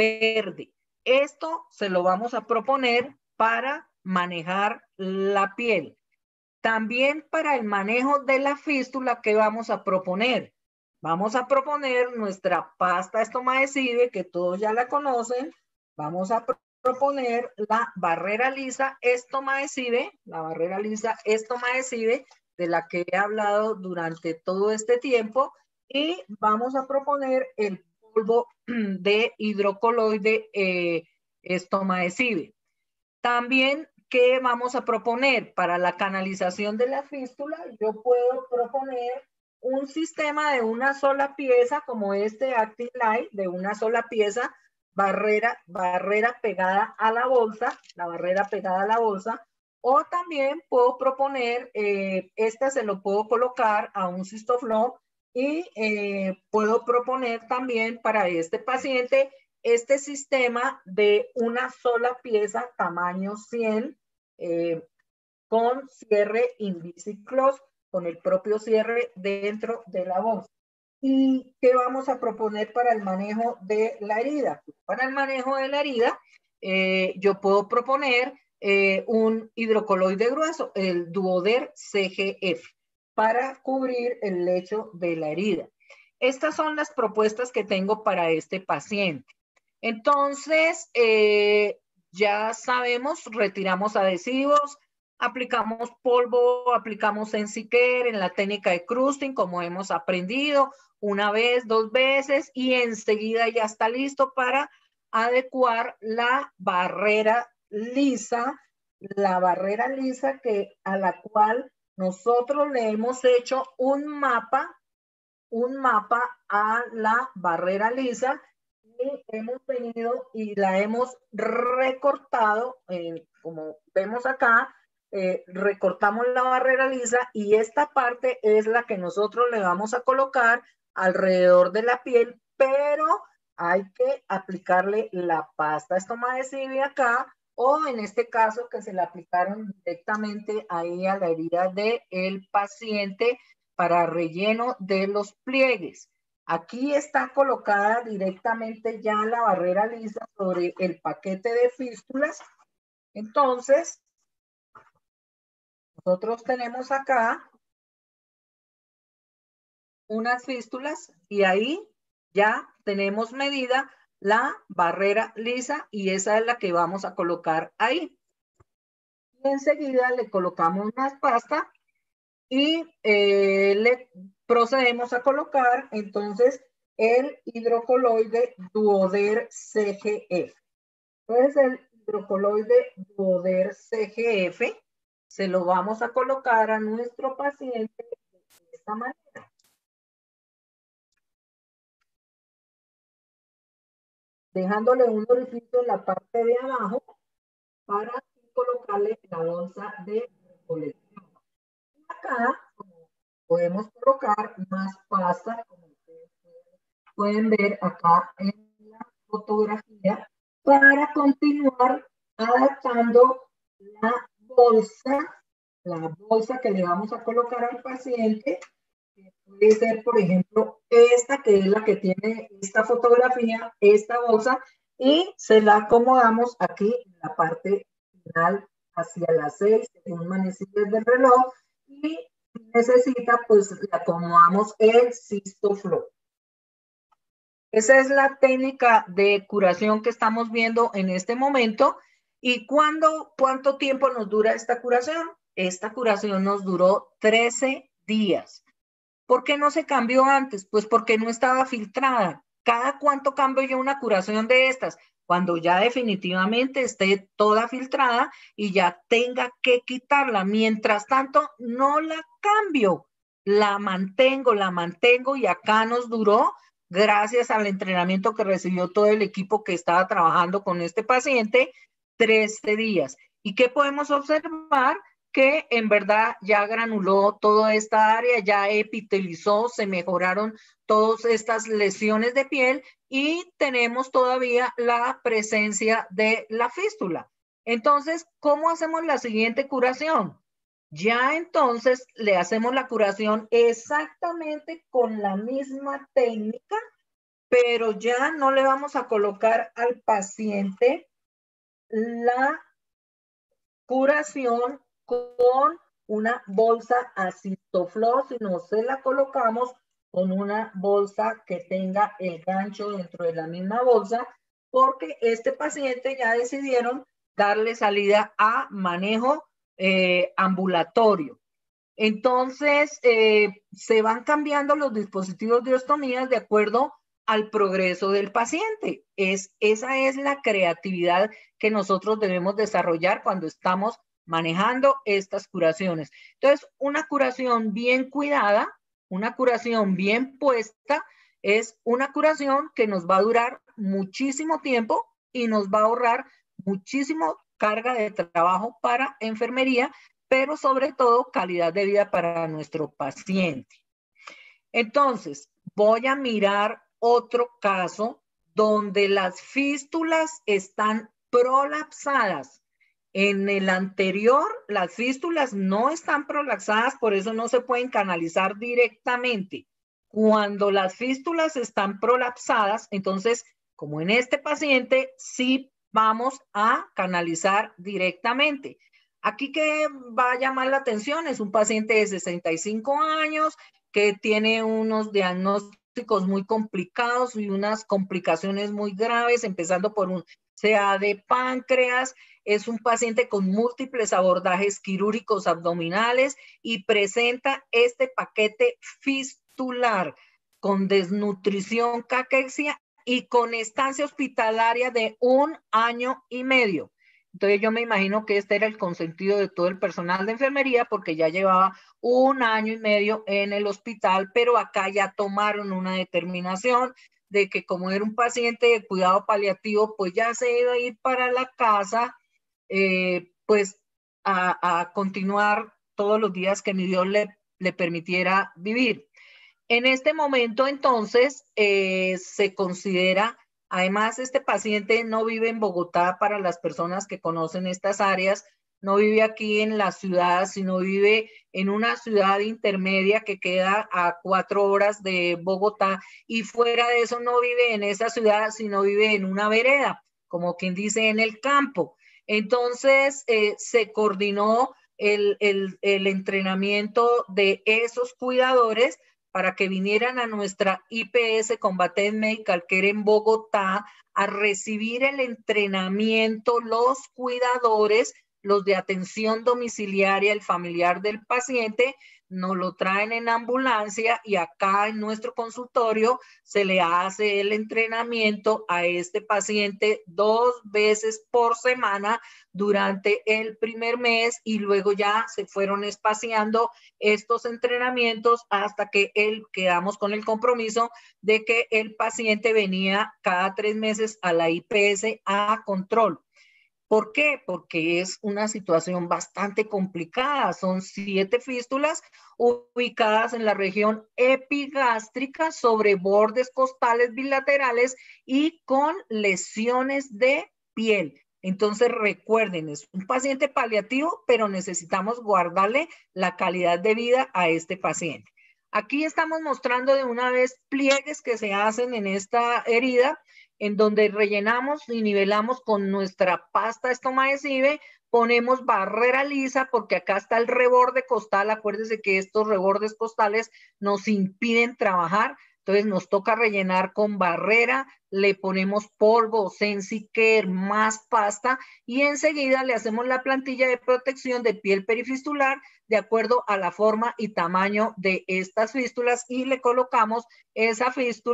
verde. Esto se lo vamos a proponer para manejar la piel. También para el manejo de la fístula, ¿qué vamos a proponer? Vamos a proponer nuestra pasta estomacide, que todos ya la conocen. Vamos a proponer la barrera lisa estomacide, la barrera lisa estomacide, de la que he hablado durante todo este tiempo. Y vamos a proponer el polvo de hidrocoloide eh, También, ¿qué vamos a proponer? Para la canalización de la fístula, yo puedo proponer un sistema de una sola pieza, como este Active Light, de una sola pieza, barrera, barrera pegada a la bolsa, la barrera pegada a la bolsa, o también puedo proponer, eh, esta se lo puedo colocar a un cistoflow y eh, puedo proponer también para este paciente este sistema de una sola pieza tamaño 100 eh, con cierre invisiclos, con el propio cierre dentro de la voz. ¿Y qué vamos a proponer para el manejo de la herida? Para el manejo de la herida, eh, yo puedo proponer un hidrocoloide grueso, el Duoder CGF para cubrir el lecho de la herida. Estas son las propuestas que tengo para este paciente. Entonces, eh, ya sabemos, retiramos adhesivos, aplicamos polvo, aplicamos Ensiquer en la técnica de crusting, como hemos aprendido, una vez, dos veces, y enseguida ya está listo para adecuar la barrera lisa, la barrera lisa que, a la cual nosotros le hemos hecho un mapa, un mapa a la barrera lisa y hemos venido y la hemos recortado, eh, como vemos acá, eh, recortamos la barrera lisa y esta parte es la que nosotros le vamos a colocar alrededor de la piel, pero hay que aplicarle la pasta. Estomacida acá o en este caso que se le aplicaron directamente ahí a la herida del el paciente para relleno de los pliegues. Aquí está colocada directamente ya la barrera lisa sobre el paquete de fístulas. Entonces, nosotros tenemos acá unas fístulas y ahí ya tenemos medida la barrera lisa y esa es la que vamos a colocar ahí. Y enseguida le colocamos más pasta y eh, le procedemos a colocar entonces el hidrocoloide duoder CGF. Entonces el hidrocoloide duoder CGF se lo vamos a colocar a nuestro paciente de esta manera. Dejándole un orificio en la parte de abajo para colocarle la bolsa de recolección. Acá podemos colocar más pasta, como ustedes pueden ver acá en la fotografía, para continuar adaptando la bolsa, la bolsa que le vamos a colocar al paciente puede ser, por ejemplo, esta que es la que tiene esta fotografía, esta bolsa, y se la acomodamos aquí en la parte final hacia las 6, según manecillas del reloj, y necesita, pues le acomodamos el flow. Esa es la técnica de curación que estamos viendo en este momento. ¿Y cuándo, cuánto tiempo nos dura esta curación? Esta curación nos duró 13 días. ¿Por qué no se cambió antes? Pues porque no estaba filtrada. ¿Cada cuánto cambio yo una curación de estas? Cuando ya definitivamente esté toda filtrada y ya tenga que quitarla. Mientras tanto, no la cambio. La mantengo, la mantengo y acá nos duró gracias al entrenamiento que recibió todo el equipo que estaba trabajando con este paciente, 13 días. ¿Y qué podemos observar? Que en verdad ya granuló toda esta área, ya epitelizó, se mejoraron todas estas lesiones de piel y tenemos todavía la presencia de la fístula. Entonces, ¿cómo hacemos la siguiente curación? Ya entonces le hacemos la curación exactamente con la misma técnica, pero ya no le vamos a colocar al paciente la curación con una bolsa acistoflo, no se la colocamos con una bolsa que tenga el gancho dentro de la misma bolsa, porque este paciente ya decidieron darle salida a manejo eh, ambulatorio. Entonces, eh, se van cambiando los dispositivos de ostomías de acuerdo al progreso del paciente. Es, esa es la creatividad que nosotros debemos desarrollar cuando estamos manejando estas curaciones. Entonces, una curación bien cuidada, una curación bien puesta, es una curación que nos va a durar muchísimo tiempo y nos va a ahorrar muchísimo carga de trabajo para enfermería, pero sobre todo calidad de vida para nuestro paciente. Entonces, voy a mirar otro caso donde las fístulas están prolapsadas en el anterior, las fístulas no están prolapsadas, por eso no se pueden canalizar directamente. Cuando las fístulas están prolapsadas, entonces, como en este paciente, sí vamos a canalizar directamente. Aquí que va a llamar la atención es un paciente de 65 años que tiene unos diagnósticos muy complicados y unas complicaciones muy graves, empezando por un CA de páncreas, es un paciente con múltiples abordajes quirúrgicos abdominales y presenta este paquete fistular con desnutrición, caquexia y con estancia hospitalaria de un año y medio. Entonces yo me imagino que este era el consentido de todo el personal de enfermería porque ya llevaba un año y medio en el hospital, pero acá ya tomaron una determinación de que como era un paciente de cuidado paliativo, pues ya se iba a ir para la casa eh, pues a, continuar todos los días que mi Dios le, permitiera vivir. En este momento, entonces, eh, se considera Además, este paciente no vive en Bogotá para las personas que conocen estas áreas, no vive aquí en la ciudad, sino vive en una ciudad intermedia que queda a cuatro horas de Bogotá y fuera de eso no vive en esa ciudad, sino vive en una vereda, como quien dice en el campo. Entonces, eh, se coordinó el, entrenamiento de esos cuidadores para que vinieran a nuestra IPS Combatent Medical Care en Bogotá a recibir el entrenamiento los cuidadores los de atención domiciliaria, el familiar del paciente, nos lo traen en ambulancia y acá en nuestro consultorio se le hace el entrenamiento a este paciente dos veces por semana durante el primer mes y luego ya se fueron espaciando estos entrenamientos hasta que él quedamos con el compromiso de que el paciente venía cada tres meses a la IPS a control. ¿Por qué? Porque es una situación bastante complicada. Son siete fístulas ubicadas en la región epigástrica sobre bordes costales bilaterales y con lesiones de piel. Entonces recuerden, es un paciente paliativo, pero necesitamos guardarle la calidad de vida a este paciente. Aquí estamos mostrando de una vez pliegues que se hacen en esta herida en donde rellenamos y nivelamos con nuestra pasta estomacesive, ponemos barrera lisa porque acá está el reborde costal, acuérdense que estos rebordes costales nos impiden trabajar, entonces nos toca rellenar con barrera, le ponemos polvo, Sensicare, más pasta y enseguida le hacemos la plantilla de protección de piel perifistular de acuerdo a la forma y tamaño de estas fístulas y le colocamos esa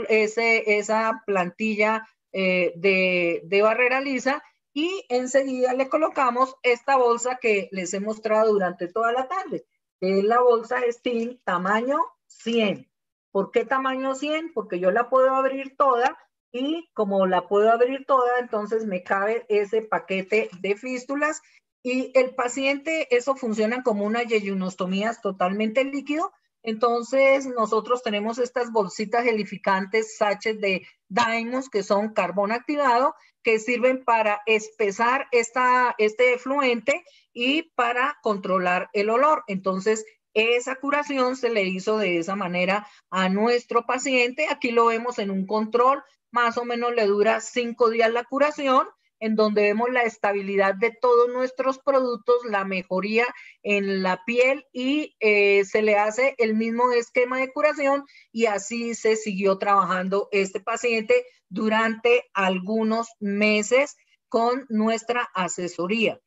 ese, esa plantilla eh, de, barrera lisa y enseguida le colocamos esta bolsa que les he mostrado durante toda la tarde. Es la bolsa Steam tamaño 100. ¿Por qué tamaño 100? Porque yo la puedo abrir toda y como la puedo abrir toda, entonces me cabe ese paquete de fístulas y el paciente, eso funciona como una yeyunostomía totalmente líquido entonces, nosotros tenemos estas bolsitas gelificantes, sachets de Daimos, que son carbón activado, que sirven para espesar esta, este efluente y para controlar el olor. Entonces, esa curación se le hizo de esa manera a nuestro paciente. Aquí lo vemos en un control, más o menos le dura cinco días la curación en donde vemos la estabilidad de todos nuestros productos, la mejoría en la piel y eh, se le hace el mismo esquema de curación y así se siguió trabajando este paciente durante algunos meses con nuestra asesoría.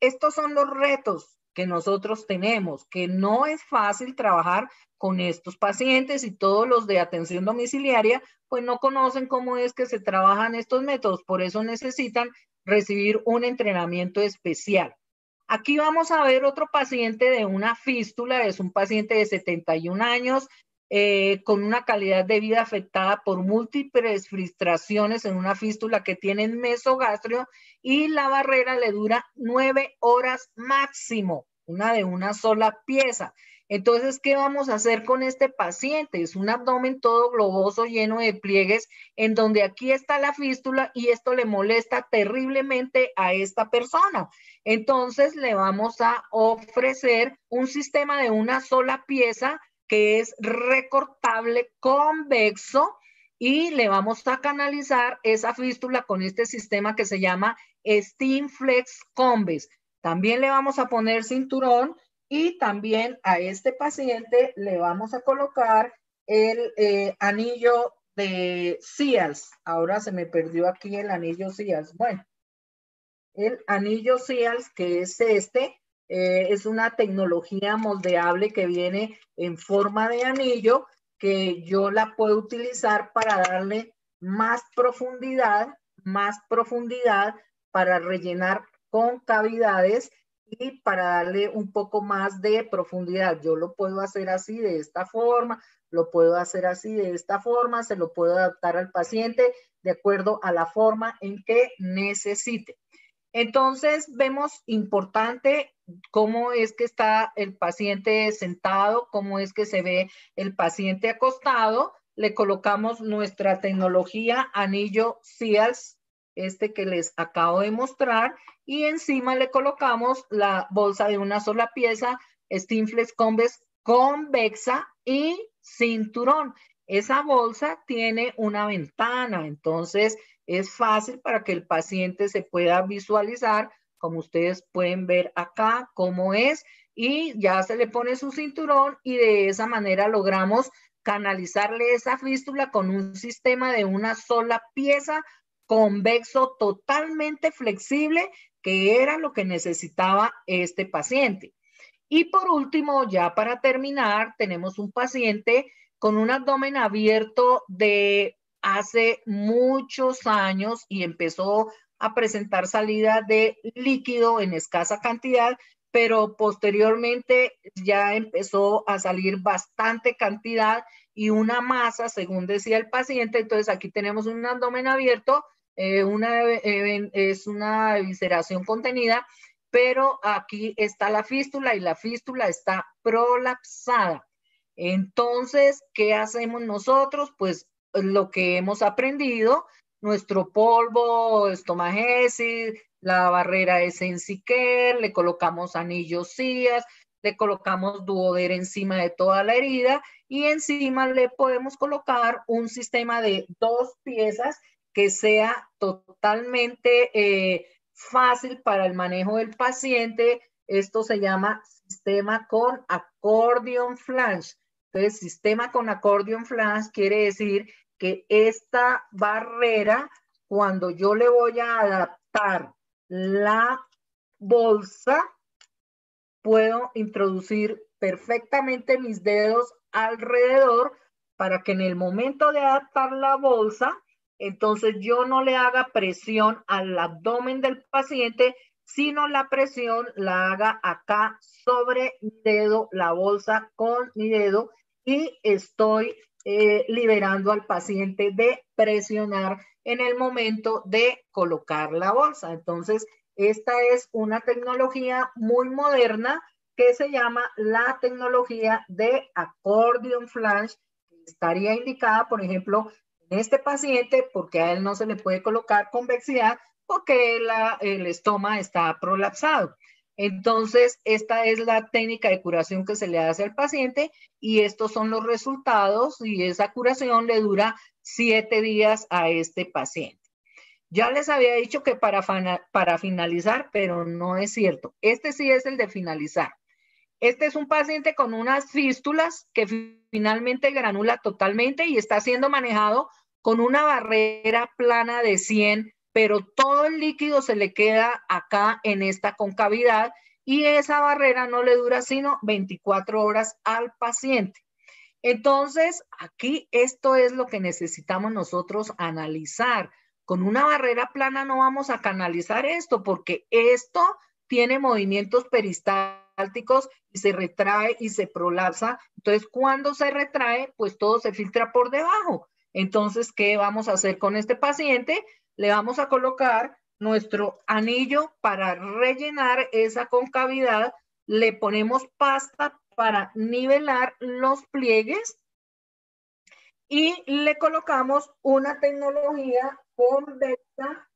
Estos son los retos que nosotros tenemos, que no es fácil trabajar con estos pacientes y todos los de atención domiciliaria, pues no conocen cómo es que se trabajan estos métodos, por eso necesitan recibir un entrenamiento especial. Aquí vamos a ver otro paciente de una fístula, es un paciente de 71 años, eh, con una calidad de vida afectada por múltiples frustraciones en una fístula que tiene mesogastrio y la barrera le dura nueve horas máximo, una de una sola pieza. Entonces, ¿qué vamos a hacer con este paciente? Es un abdomen todo globoso, lleno de pliegues, en donde aquí está la fístula y esto le molesta terriblemente a esta persona. Entonces, le vamos a ofrecer un sistema de una sola pieza que es recortable convexo y le vamos a canalizar esa fístula con este sistema que se llama Steam Flex Convex. También le vamos a poner cinturón y también a este paciente le vamos a colocar el eh, anillo de CIAS. Ahora se me perdió aquí el anillo CIAS. Bueno, el anillo CIAS, que es este, eh, es una tecnología moldeable que viene en forma de anillo que yo la puedo utilizar para darle más profundidad, más profundidad para rellenar con cavidades y para darle un poco más de profundidad. Yo lo puedo hacer así de esta forma, lo puedo hacer así de esta forma, se lo puedo adaptar al paciente de acuerdo a la forma en que necesite. Entonces, vemos importante cómo es que está el paciente sentado, cómo es que se ve el paciente acostado. le colocamos nuestra tecnología anillo Seals, este que les acabo de mostrar, y encima le colocamos la bolsa de una sola pieza, Stinflex convexa y cinturón. Esa bolsa tiene una ventana, entonces es fácil para que el paciente se pueda visualizar, como ustedes pueden ver acá, cómo es, y ya se le pone su cinturón y de esa manera logramos canalizarle esa fístula con un sistema de una sola pieza convexo totalmente flexible, que era lo que necesitaba este paciente. Y por último, ya para terminar, tenemos un paciente con un abdomen abierto de hace muchos años y empezó a presentar salida de líquido en escasa cantidad, pero posteriormente ya empezó a salir bastante cantidad y una masa, según decía el paciente. Entonces aquí tenemos un abdomen abierto, eh, una, eh, es una visceración contenida, pero aquí está la fístula y la fístula está prolapsada. Entonces, ¿qué hacemos nosotros? Pues lo que hemos aprendido, nuestro polvo, estomagesis, la barrera es en le colocamos anillos CIAS, le colocamos duoder encima de toda la herida y encima le podemos colocar un sistema de dos piezas que sea totalmente eh, fácil para el manejo del paciente. Esto se llama sistema con accordion flange. Entonces, sistema con accordion flange quiere decir que esta barrera, cuando yo le voy a adaptar la bolsa, puedo introducir perfectamente mis dedos alrededor para que en el momento de adaptar la bolsa, entonces yo no le haga presión al abdomen del paciente, sino la presión la haga acá sobre mi dedo, la bolsa con mi dedo y estoy eh, liberando al paciente de presionar en el momento de colocar la bolsa. Entonces, esta es una tecnología muy moderna que se llama la tecnología de accordion flash, estaría indicada, por ejemplo, en este paciente, porque a él no se le puede colocar convexidad, porque el estómago está prolapsado. Entonces, esta es la técnica de curación que se le hace al paciente y estos son los resultados y esa curación le dura siete días a este paciente. Ya les había dicho que para, para finalizar, pero no es cierto. Este sí es el de finalizar. Este es un paciente con unas fístulas que finalmente granula totalmente y está siendo manejado con una barrera plana de 100 pero todo el líquido se le queda acá en esta concavidad y esa barrera no le dura sino 24 horas al paciente. Entonces, aquí esto es lo que necesitamos nosotros analizar. Con una barrera plana no vamos a canalizar esto porque esto tiene movimientos peristálticos y se retrae y se prolapsa. Entonces, cuando se retrae, pues todo se filtra por debajo. Entonces, ¿qué vamos a hacer con este paciente? Le vamos a colocar nuestro anillo para rellenar esa concavidad, le ponemos pasta para nivelar los pliegues y le colocamos una tecnología convexa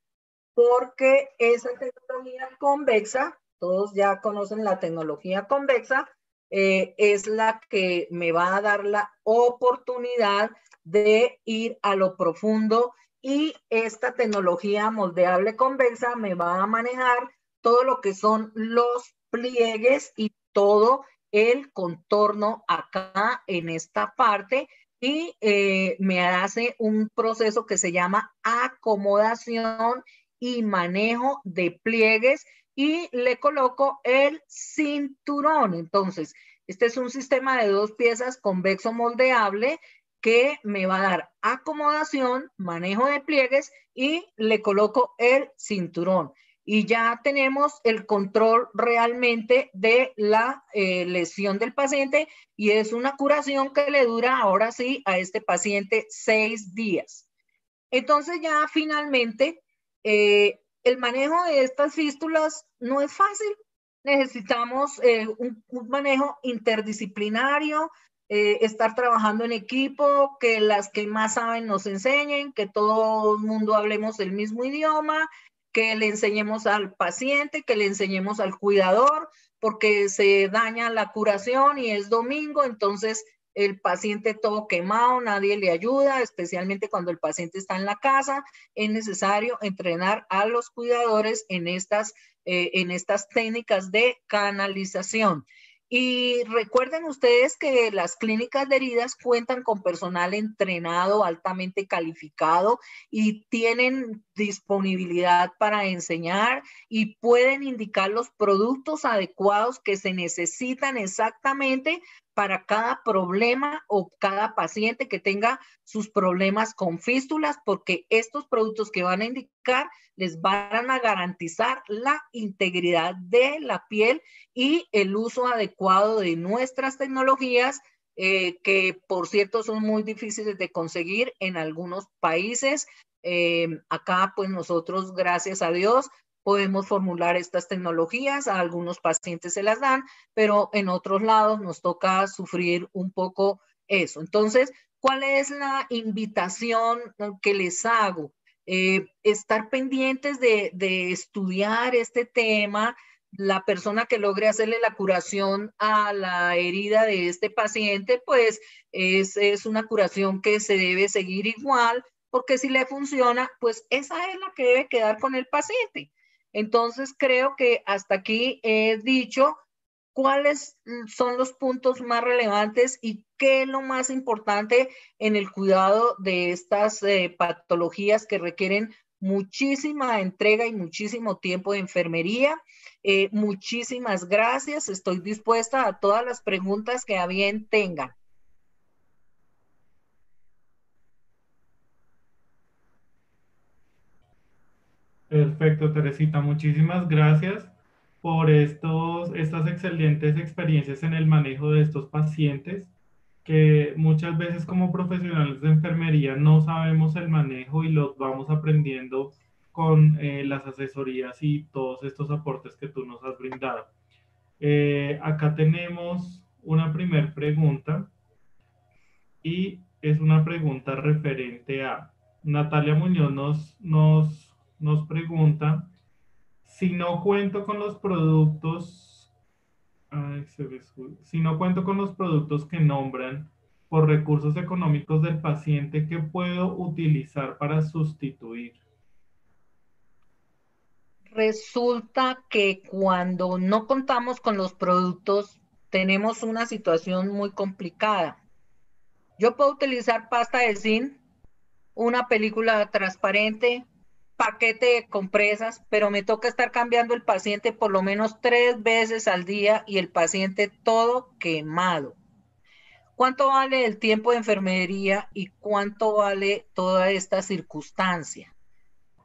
porque esa tecnología convexa, todos ya conocen la tecnología convexa, eh, es la que me va a dar la oportunidad de ir a lo profundo y esta tecnología moldeable convexa me va a manejar todo lo que son los pliegues y todo el contorno acá en esta parte y eh, me hace un proceso que se llama acomodación y manejo de pliegues y le coloco el cinturón. Entonces, este es un sistema de dos piezas convexo moldeable que me va a dar acomodación, manejo de pliegues y le coloco el cinturón. Y ya tenemos el control realmente de la eh, lesión del paciente y es una curación que le dura ahora sí a este paciente seis días. Entonces ya finalmente eh, el manejo de estas fístulas no es fácil. Necesitamos eh, un manejo interdisciplinario, eh, estar trabajando en equipo, que las que más saben nos enseñen, que todo el mundo hablemos el mismo idioma, que le enseñemos al paciente, que le enseñemos al cuidador, porque se daña la curación y es domingo, entonces el paciente todo quemado, nadie le ayuda, especialmente cuando el paciente está en la casa, es necesario entrenar a los cuidadores en estas, eh, en estas técnicas de canalización. Y recuerden ustedes que las clínicas de heridas cuentan con personal entrenado, altamente calificado y tienen disponibilidad para enseñar y pueden indicar los productos adecuados que se necesitan exactamente para cada problema o cada paciente que tenga sus problemas con fístulas, porque estos productos que van a indicar les van a garantizar la integridad de la piel y el uso adecuado de nuestras tecnologías, eh, que por cierto son muy difíciles de conseguir en algunos países. Eh, acá, pues nosotros, gracias a Dios, podemos formular estas tecnologías, a algunos pacientes se las dan, pero en otros lados nos toca sufrir un poco eso. Entonces, ¿cuál es la invitación que les hago? Eh, estar pendientes de, estudiar este tema, la persona que logre hacerle la curación a la herida de este paciente, pues es, es, una curación que se debe seguir igual, porque si le funciona, pues esa es la que debe quedar con el paciente. Entonces, creo que hasta aquí he dicho cuáles son los puntos más relevantes y qué es lo más importante en el cuidado de estas eh, patologías que requieren muchísima entrega y muchísimo tiempo de enfermería. Eh, muchísimas gracias. Estoy dispuesta a todas las preguntas que a bien tengan. Perfecto, Teresita. Muchísimas gracias por estos, estas excelentes experiencias en el manejo de estos pacientes que muchas veces como profesionales de enfermería no sabemos el manejo y los vamos aprendiendo con eh, las asesorías y todos estos aportes que tú nos has brindado. Eh, acá tenemos una primera pregunta y es una pregunta referente a Natalia Muñoz nos pregunta, si no cuento con los productos, si no cuento con los productos que nombran por recursos económicos del paciente, ¿qué puedo utilizar para sustituir? Resulta que cuando no contamos con los productos, tenemos una situación muy complicada. Yo puedo utilizar pasta de zinc, una película transparente, paquete de compresas, pero me toca estar cambiando el paciente por lo menos tres veces al día y el paciente todo quemado. ¿Cuánto vale el tiempo de enfermería y cuánto vale toda esta circunstancia?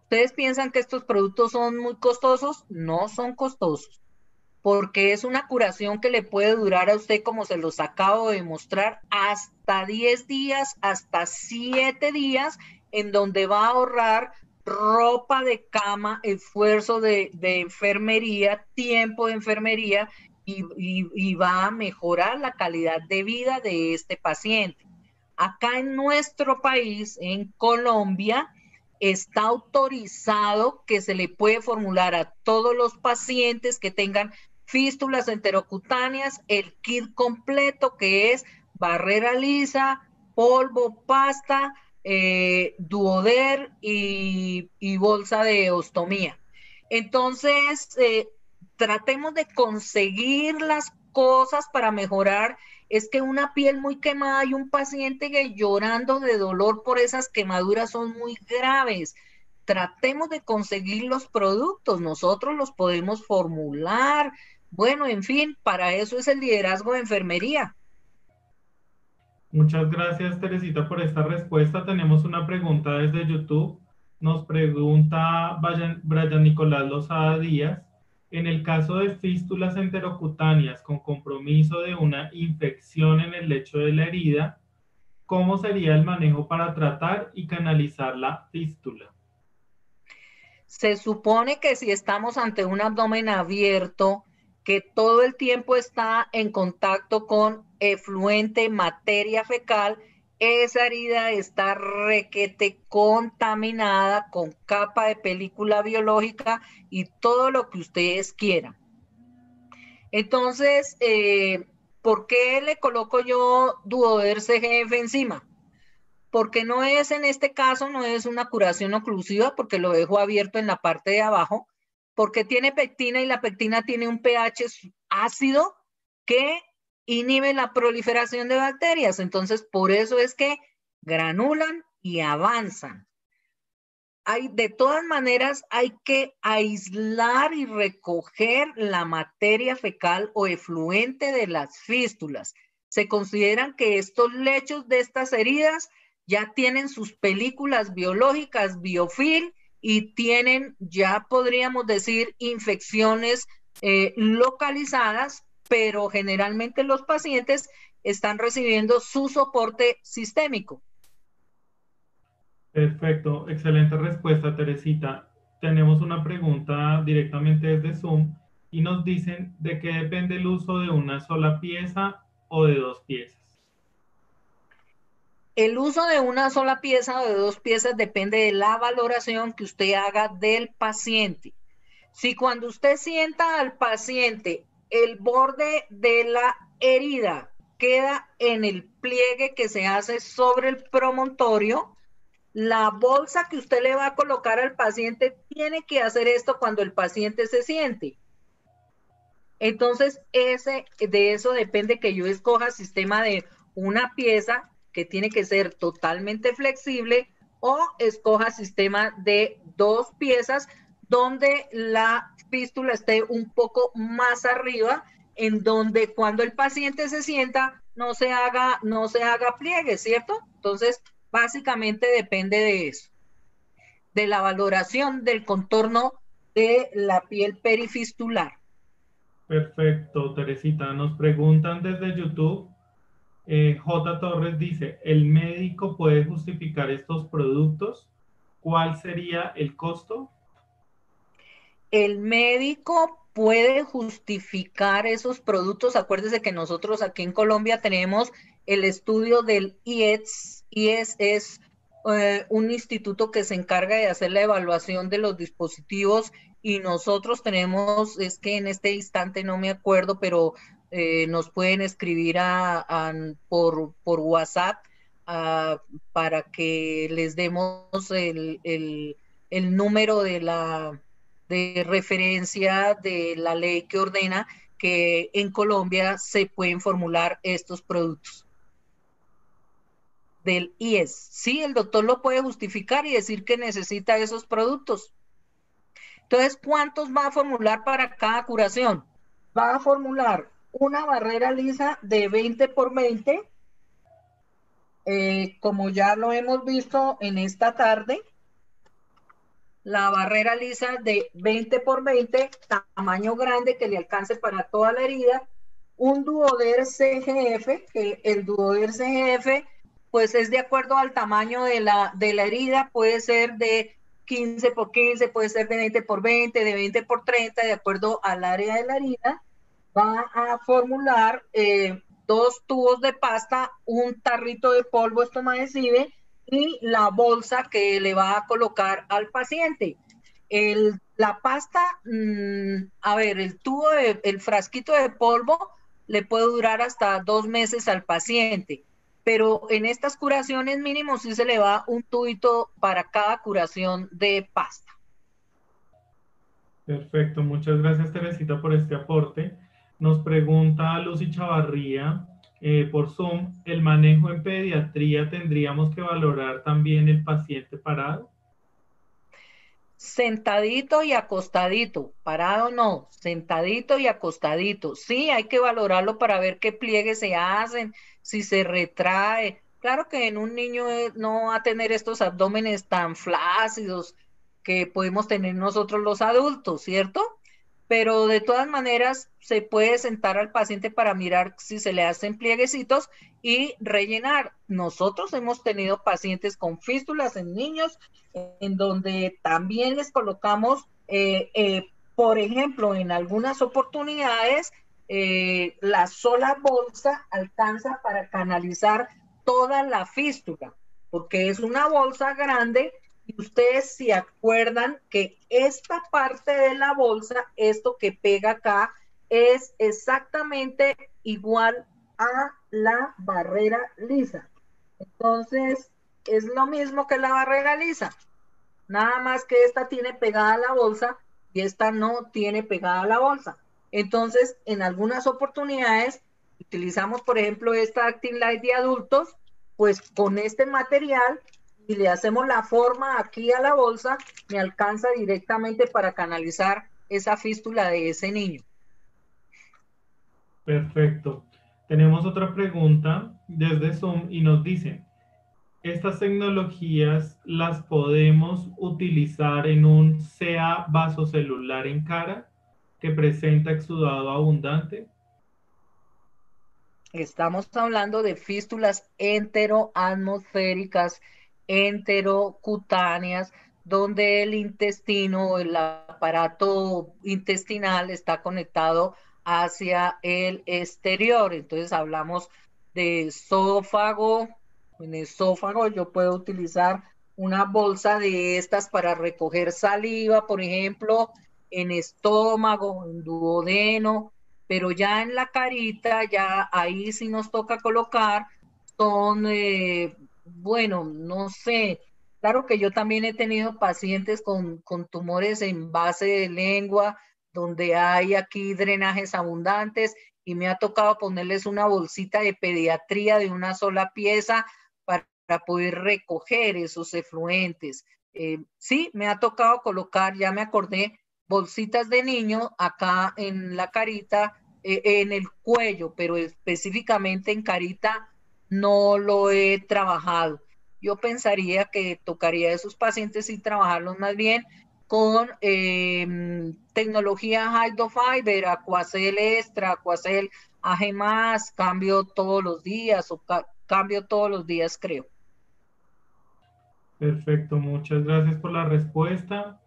¿Ustedes piensan que estos productos son muy costosos? No son costosos, porque es una curación que le puede durar a usted, como se los acabo de mostrar, hasta 10 días, hasta 7 días, en donde va a ahorrar ropa de cama, esfuerzo de, enfermería, tiempo de enfermería y, va a mejorar la calidad de vida de este paciente. Acá en nuestro país, en Colombia, está autorizado que se le puede formular a todos los pacientes que tengan fístulas enterocutáneas el kit completo que es barrera lisa, polvo, pasta, eh, duoder y, bolsa de ostomía. Entonces, eh, tratemos de conseguir las cosas para mejorar. Es que una piel muy quemada y un paciente que llorando de dolor por esas quemaduras son muy graves. Tratemos de conseguir los productos, nosotros los podemos formular. Bueno, en fin, para eso es el liderazgo de enfermería. Muchas gracias, Teresita, por esta respuesta. Tenemos una pregunta desde YouTube. Nos pregunta Brian Nicolás Lozada Díaz. En el caso de fístulas enterocutáneas con compromiso de una infección en el lecho de la herida, ¿cómo sería el manejo para tratar y canalizar la fístula? Se supone que si estamos ante un abdomen abierto que todo el tiempo está en contacto con efluente, materia fecal, esa herida está requete contaminada con capa de película biológica y todo lo que ustedes quieran. Entonces, eh, ¿por qué le coloco yo Duoder CGF encima? Porque no es en este caso, no es una curación oclusiva, porque lo dejo abierto en la parte de abajo, porque tiene pectina y la pectina tiene un pH ácido que inhibe la proliferación de bacterias. Entonces, por eso es que granulan y avanzan. Hay, de todas maneras, hay que aislar y recoger la materia fecal o efluente de las fístulas. Se consideran que estos lechos de estas heridas ya tienen sus películas biológicas biofil y tienen, ya podríamos decir, infecciones eh, localizadas, pero generalmente los pacientes están recibiendo su soporte sistémico. Perfecto, excelente respuesta, Teresita. Tenemos una pregunta directamente desde Zoom y nos dicen de qué depende el uso de una sola pieza o de dos piezas. El uso de una sola pieza o de dos piezas depende de la valoración que usted haga del paciente. Si cuando usted sienta al paciente el borde de la herida queda en el pliegue que se hace sobre el promontorio, la bolsa que usted le va a colocar al paciente tiene que hacer esto cuando el paciente se siente. Entonces, ese, de eso depende que yo escoja sistema de una pieza que tiene que ser totalmente flexible o escoja sistema de dos piezas donde la fístula esté un poco más arriba, en donde cuando el paciente se sienta no se haga, no se haga pliegue, ¿cierto? Entonces, básicamente depende de eso, de la valoración del contorno de la piel perifistular. Perfecto, Teresita. Nos preguntan desde YouTube eh, J. Torres dice, ¿el médico puede justificar estos productos? ¿Cuál sería el costo? El médico puede justificar esos productos. Acuérdese que nosotros aquí en Colombia tenemos el estudio del IES. IES es eh, un instituto que se encarga de hacer la evaluación de los dispositivos y nosotros tenemos, es que en este instante no me acuerdo, pero eh, nos pueden escribir a, por, por, WhatsApp para que les demos el, el, número de la de referencia de la ley que ordena que en Colombia se pueden formular estos productos del IES. Sí, el doctor lo puede justificar y decir que necesita esos productos. Entonces, ¿cuántos va a formular para cada curación? Va a formular una barrera lisa de 20 por 20, eh, como ya lo hemos visto en esta tarde, la barrera lisa de 20 por 20, tamaño grande que le alcance para toda la herida, un duoder CGF, que el duoder CGF pues es de acuerdo al tamaño de la, de la herida, puede ser de 15 por 15, puede ser de 20 por 20, de 20 por 30, de acuerdo al área de la herida va a formular eh, dos tubos de pasta, un tarrito de polvo estomacide y la bolsa que le va a colocar al paciente. El, la pasta, mm, a ver, el tubo, el frasquito de polvo le puede durar hasta dos meses al paciente, pero en estas curaciones mínimos sí se le va un tubito para cada curación de pasta. Perfecto, muchas gracias Teresita por este aporte. Nos pregunta Lucy Chavarría eh, por Zoom, ¿el manejo en pediatría tendríamos que valorar también el paciente parado? Sentadito y acostadito, parado no, sentadito y acostadito. Sí, hay que valorarlo para ver qué pliegues se hacen, si se retrae. Claro que en un niño eh, no va a tener estos abdómenes tan flácidos que podemos tener nosotros los adultos, ¿cierto? Pero de todas maneras se puede sentar al paciente para mirar si se le hacen plieguecitos y rellenar. Nosotros hemos tenido pacientes con fístulas en niños en donde también les colocamos eh, eh, por ejemplo, en algunas oportunidades, eh, la sola bolsa alcanza para canalizar toda la fístula, porque es una bolsa grande ustedes se acuerdan que esta parte de la bolsa, esto que pega acá, es exactamente igual a la barrera lisa. Entonces, es lo mismo que la barrera lisa. Nada más que esta tiene pegada la bolsa y esta no tiene pegada la bolsa. Entonces, en algunas oportunidades, utilizamos, por ejemplo, esta Active Light de adultos, pues con este material y le hacemos la forma aquí a la bolsa, me alcanza directamente para canalizar esa fístula de ese niño. Perfecto. Tenemos otra pregunta desde Zoom y nos dicen, estas tecnologías las podemos utilizar en un CA vasocelular en cara que presenta exudado abundante. Estamos hablando de fístulas enteroatmosféricas, enterocutáneas, donde el intestino, el aparato intestinal está conectado hacia el exterior. Entonces hablamos de esófago, en esófago yo puedo utilizar una bolsa de estas para recoger saliva, por ejemplo, en estómago, en duodeno, pero ya en la carita, ya ahí sí nos toca colocar, son, eh, bueno, no sé, claro que yo también he tenido pacientes con, con tumores en base de lengua, donde hay aquí drenajes abundantes y me ha tocado ponerles una bolsita de pediatría de una sola pieza para poder recoger esos efluentes. Eh, sí, me ha tocado colocar, ya me acordé, bolsitas de niño acá en la carita, eh, en el cuello, pero específicamente en carita no lo he trabajado. Yo pensaría que tocaría a esos pacientes y trabajarlos más bien con eh, tecnología Hydrofiber, Aquacel Extra, Aquacel AG+, cambio todos los días o cambio todos los días, creo. Perfecto, muchas gracias por la respuesta.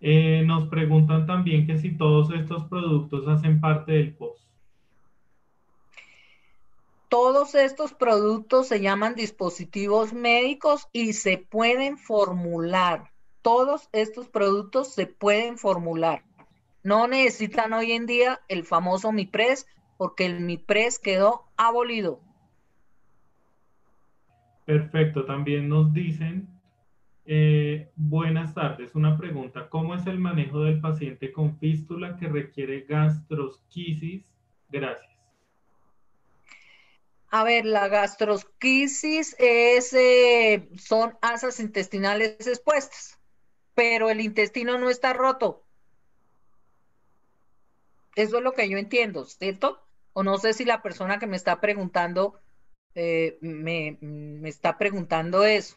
Eh, nos preguntan también que si todos estos productos hacen parte del POS. Todos estos productos se llaman dispositivos médicos y se pueden formular. Todos estos productos se pueden formular. No necesitan hoy en día el famoso MIPRES porque el MIPRES quedó abolido. Perfecto, también nos dicen eh, buenas tardes. Una pregunta. ¿Cómo es el manejo del paciente con fístula que requiere gastrosquisis? Gracias. A ver, la gastrosquisis es, eh, son asas intestinales expuestas, pero el intestino no está roto. Eso es lo que yo entiendo, ¿cierto? O no sé si la persona que me está preguntando eh, me, me está preguntando eso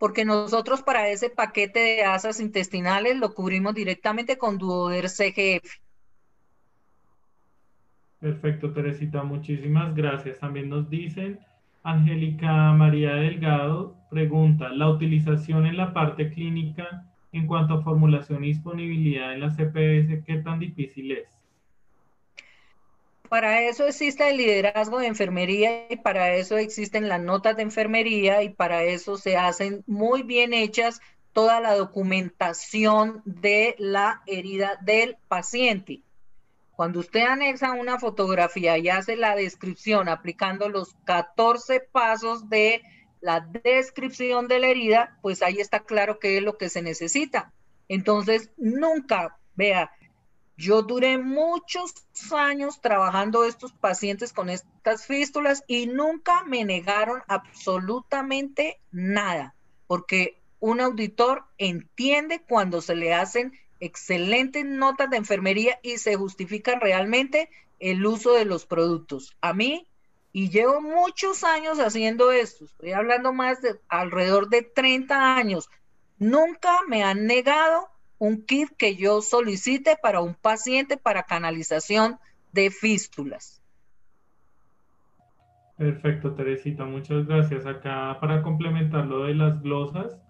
porque nosotros para ese paquete de asas intestinales lo cubrimos directamente con Duoder CGF. Perfecto, Teresita, muchísimas gracias. También nos dicen, Angélica María Delgado pregunta, ¿la utilización en la parte clínica en cuanto a formulación y disponibilidad en la CPS, qué tan difícil es? Para eso existe el liderazgo de enfermería y para eso existen las notas de enfermería y para eso se hacen muy bien hechas toda la documentación de la herida del paciente. Cuando usted anexa una fotografía y hace la descripción aplicando los 14 pasos de la descripción de la herida, pues ahí está claro qué es lo que se necesita. Entonces, nunca, vea, yo duré muchos años trabajando estos pacientes con estas fístulas y nunca me negaron absolutamente nada, porque un auditor entiende cuando se le hacen excelentes notas de enfermería y se justifica realmente el uso de los productos. A mí, y llevo muchos años haciendo esto, estoy hablando más de alrededor de 30 años, nunca me han negado un kit que yo solicite para un paciente para canalización de fístulas. Perfecto, Teresita, muchas gracias. Acá para complementar lo de las glosas,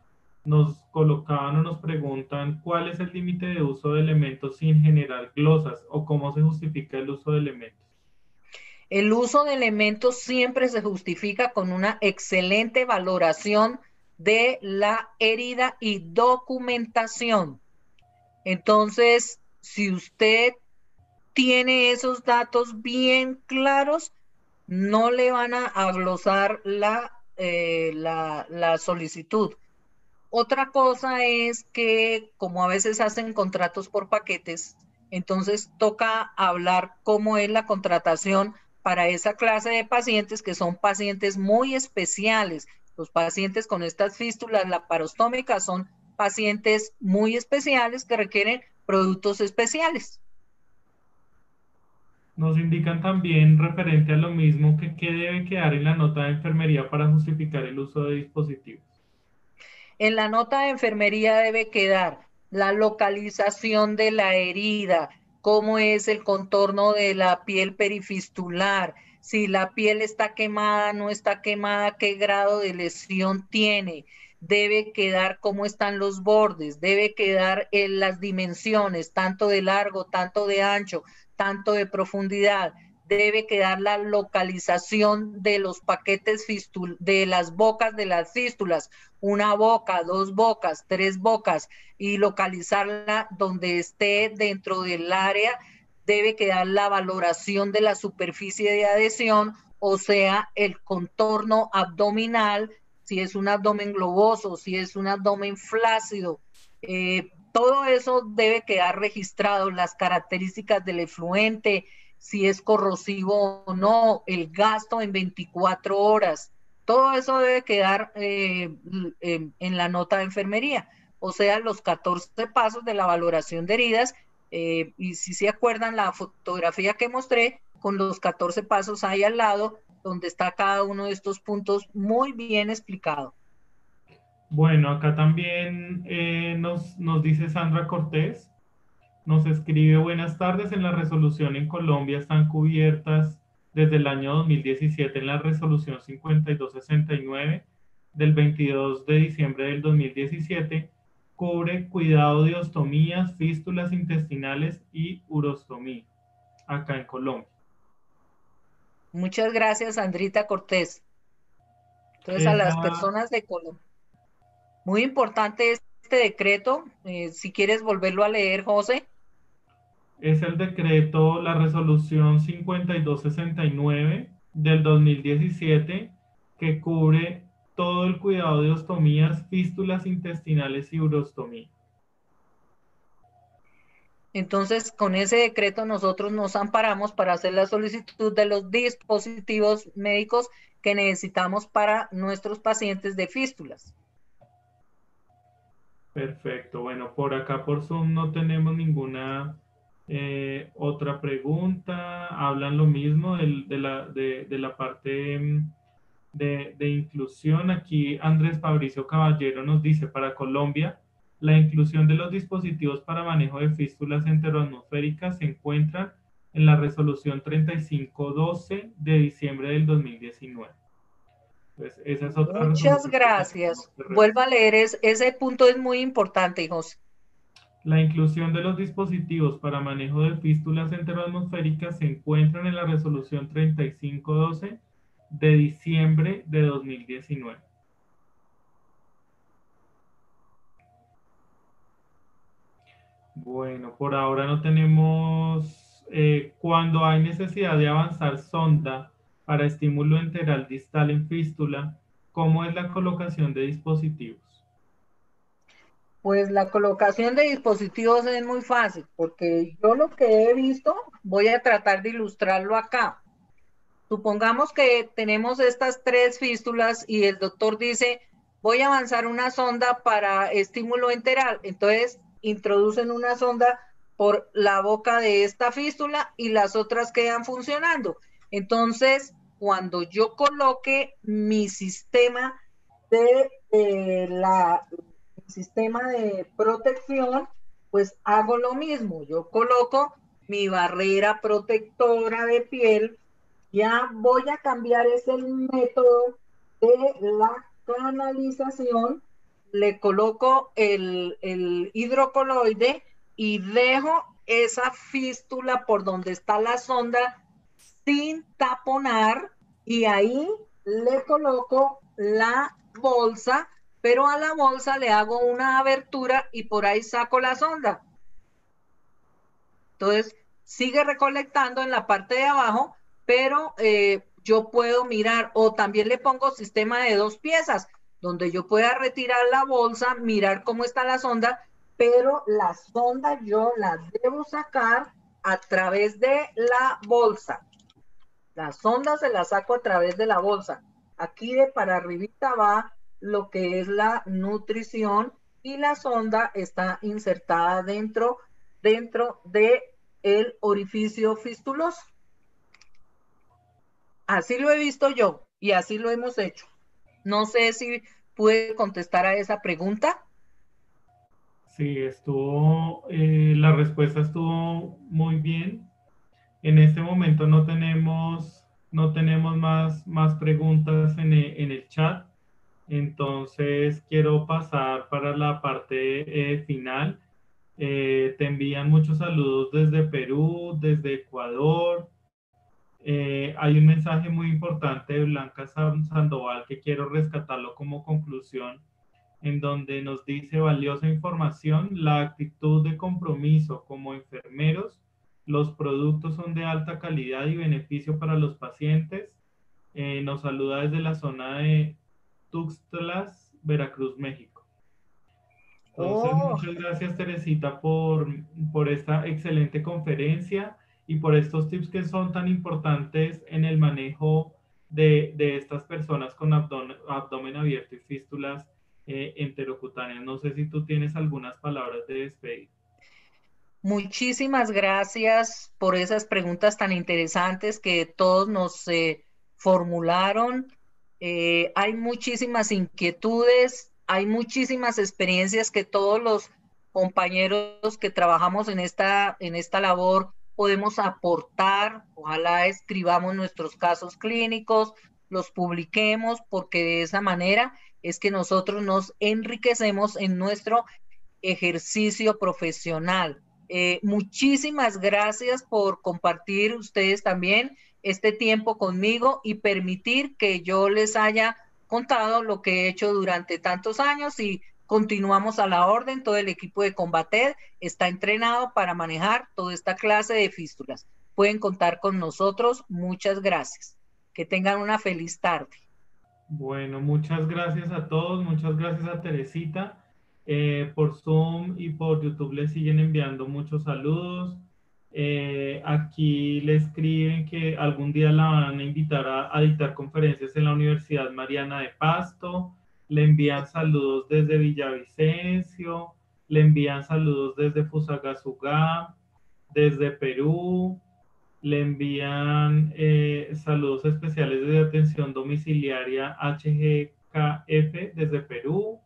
nos colocaban o nos preguntan cuál es el límite de uso de elementos sin generar glosas o cómo se justifica el uso de elementos. El uso de elementos siempre se justifica con una excelente valoración de la herida y documentación. Entonces, si usted tiene esos datos bien claros, no le van a, glosar la, eh, la, la solicitud. Otra cosa es que como a veces hacen contratos por paquetes, entonces toca hablar cómo es la contratación para esa clase de pacientes que son pacientes muy especiales. Los pacientes con estas fístulas laparostómicas son pacientes muy especiales que requieren productos especiales. Nos indican también referente a lo mismo que qué debe quedar en la nota de enfermería para justificar el uso de dispositivos. En la nota de enfermería debe quedar la localización de la herida, cómo es el contorno de la piel perifistular, si la piel está quemada, no está quemada, qué grado de lesión tiene. Debe quedar cómo están los bordes, debe quedar en las dimensiones, tanto de largo, tanto de ancho, tanto de profundidad debe quedar la localización de los paquetes de las bocas de las fístulas, una boca, dos bocas, tres bocas, y localizarla donde esté dentro del área, debe quedar la valoración de la superficie de adhesión, o sea, el contorno abdominal, si es un abdomen globoso, si es un abdomen flácido. Eh, todo eso debe quedar registrado, las características del efluente, si es corrosivo o no, el gasto en 24 horas. Todo eso debe quedar eh, en, la nota de enfermería, o sea, los 14 pasos de la valoración de heridas. Eh, y si se acuerdan, la fotografía que mostré con los 14 pasos ahí al lado, donde está cada uno de estos puntos muy bien explicado. Bueno, acá también eh, nos, nos dice Sandra Cortés nos escribe buenas tardes. En la resolución en Colombia están cubiertas desde el año 2017 en la resolución 5269 del 22 de diciembre del 2017. Cubre cuidado de ostomías, fístulas intestinales y urostomía acá en Colombia. Muchas gracias, Andrita Cortés. Entonces, a las personas de Colombia. Muy importante este decreto. Eh, si quieres volverlo a leer, José es el decreto, la resolución 5269 del 2017 que cubre todo el cuidado de ostomías, fístulas intestinales y urostomía. Entonces, con ese decreto nosotros nos amparamos para hacer la solicitud de los dispositivos médicos que necesitamos para nuestros pacientes de fístulas. Perfecto. Bueno, por acá por Zoom no tenemos ninguna eh, otra pregunta, hablan lo mismo de, la, de, la, parte mm, de, de, inclusión. Aquí Andrés Fabricio Caballero nos dice, para Colombia, la inclusión de los dispositivos para manejo de fístulas enteroatmosféricas se encuentra en la resolución 3512 de diciembre del 2019. Pues esa es otra Muchas gracias. Vuelva a leer, ese punto es muy importante, José. La inclusión de los dispositivos para manejo de fístulas enteroatmosféricas se encuentran en la resolución 3512 de diciembre de 2019. Bueno, por ahora no tenemos, eh, cuando hay necesidad de avanzar sonda para estímulo enteral distal en fístula, ¿cómo es la colocación de dispositivos? Pues la colocación de dispositivos es muy fácil, porque yo lo que he visto, voy a tratar de ilustrarlo acá. Supongamos que tenemos estas tres fístulas y el doctor dice, voy a avanzar una sonda para estímulo enteral. Entonces, introducen una sonda por la boca de esta fístula y las otras quedan funcionando. Entonces, cuando yo coloque mi sistema de eh, la sistema de protección, pues hago lo mismo. Yo coloco mi barrera protectora de piel. Ya voy a cambiar ese método de la canalización le coloco el, el hidrocoloide y dejo esa fístula por donde está la sonda sin taponar y ahí le coloco la bolsa, pero a la bolsa le hago una abertura y por ahí saco la sonda. Entonces, sigue recolectando en la parte de abajo, pero eh, yo puedo mirar o también le pongo sistema de dos piezas, donde yo pueda retirar la bolsa, mirar cómo está la sonda, pero la sonda yo la debo sacar a través de la bolsa. La sonda se la saco a través de la bolsa. Aquí de para arribita va lo que es la nutrición y la sonda está insertada dentro, dentro de el orificio fistuloso. Así lo he visto yo y así lo hemos hecho. No sé si pude contestar a esa pregunta. Sí, estuvo, eh, la respuesta estuvo muy bien. En este momento no tenemos, no tenemos más, más preguntas en el, chat. Entonces quiero pasar para la parte eh, final. Eh, te envían muchos saludos desde Perú, desde Ecuador. hay un mensaje muy importante de Blanca Sandoval que quiero rescatarlo como conclusión en donde nos dice valiosa información, la actitud de compromiso como enfermeros, los productos son de alta calidad y beneficio para los pacientes. Eh, nos saluda desde la zona de Tuxtlas, Veracruz, México. Entonces, oh. muchas gracias Teresita por, por esta excelente conferencia y por estos tips que son tan importantes en el manejo de, de estas personas con abdomen, abdomen abierto y fístulas eh, enterocutánea. No sé si tú tienes algunas palabras de despedida. Muchísimas gracias por esas preguntas tan interesantes que todos nos eh, formularon. Eh, hay muchísimas inquietudes, hay muchísimas experiencias que todos los compañeros que trabajamos en esta, en esta labor podemos aportar. Ojalá escribamos nuestros casos clínicos, los publiquemos, porque de esa manera es que nosotros nos enriquecemos en nuestro ejercicio profesional. Eh, muchísimas gracias por compartir ustedes también este tiempo conmigo y permitir que yo les haya contado lo que he hecho durante tantos años y continuamos a la orden. Todo el equipo de Combated está entrenado para manejar toda esta clase de fístulas. Pueden contar con nosotros. Muchas gracias. Que tengan una feliz tarde. Bueno, muchas gracias a todos, muchas gracias a Teresita. Eh, por Zoom y por YouTube le siguen enviando muchos saludos. Eh, aquí le escriben que algún día la van a invitar a, dictar conferencias en la Universidad Mariana de Pasto. Le envían saludos desde Villavicencio. Le envían saludos desde Fusagasugá, desde Perú le envían eh, saludos especiales de atención domiciliaria HGKF desde Perú.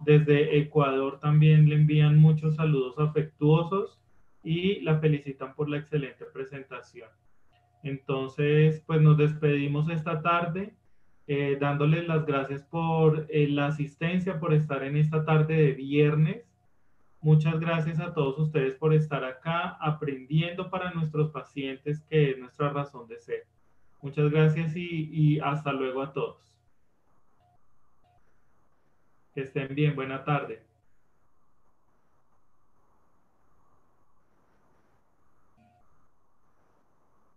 Desde Ecuador también le envían muchos saludos afectuosos y la felicitan por la excelente presentación. Entonces, pues nos despedimos esta tarde, eh, dándoles las gracias por eh, la asistencia, por estar en esta tarde de viernes Muchas gracias a todos ustedes por estar acá aprendiendo para nuestros pacientes, que es nuestra razón de ser. Muchas gracias y, y hasta luego a todos. Que estén bien, buena tarde.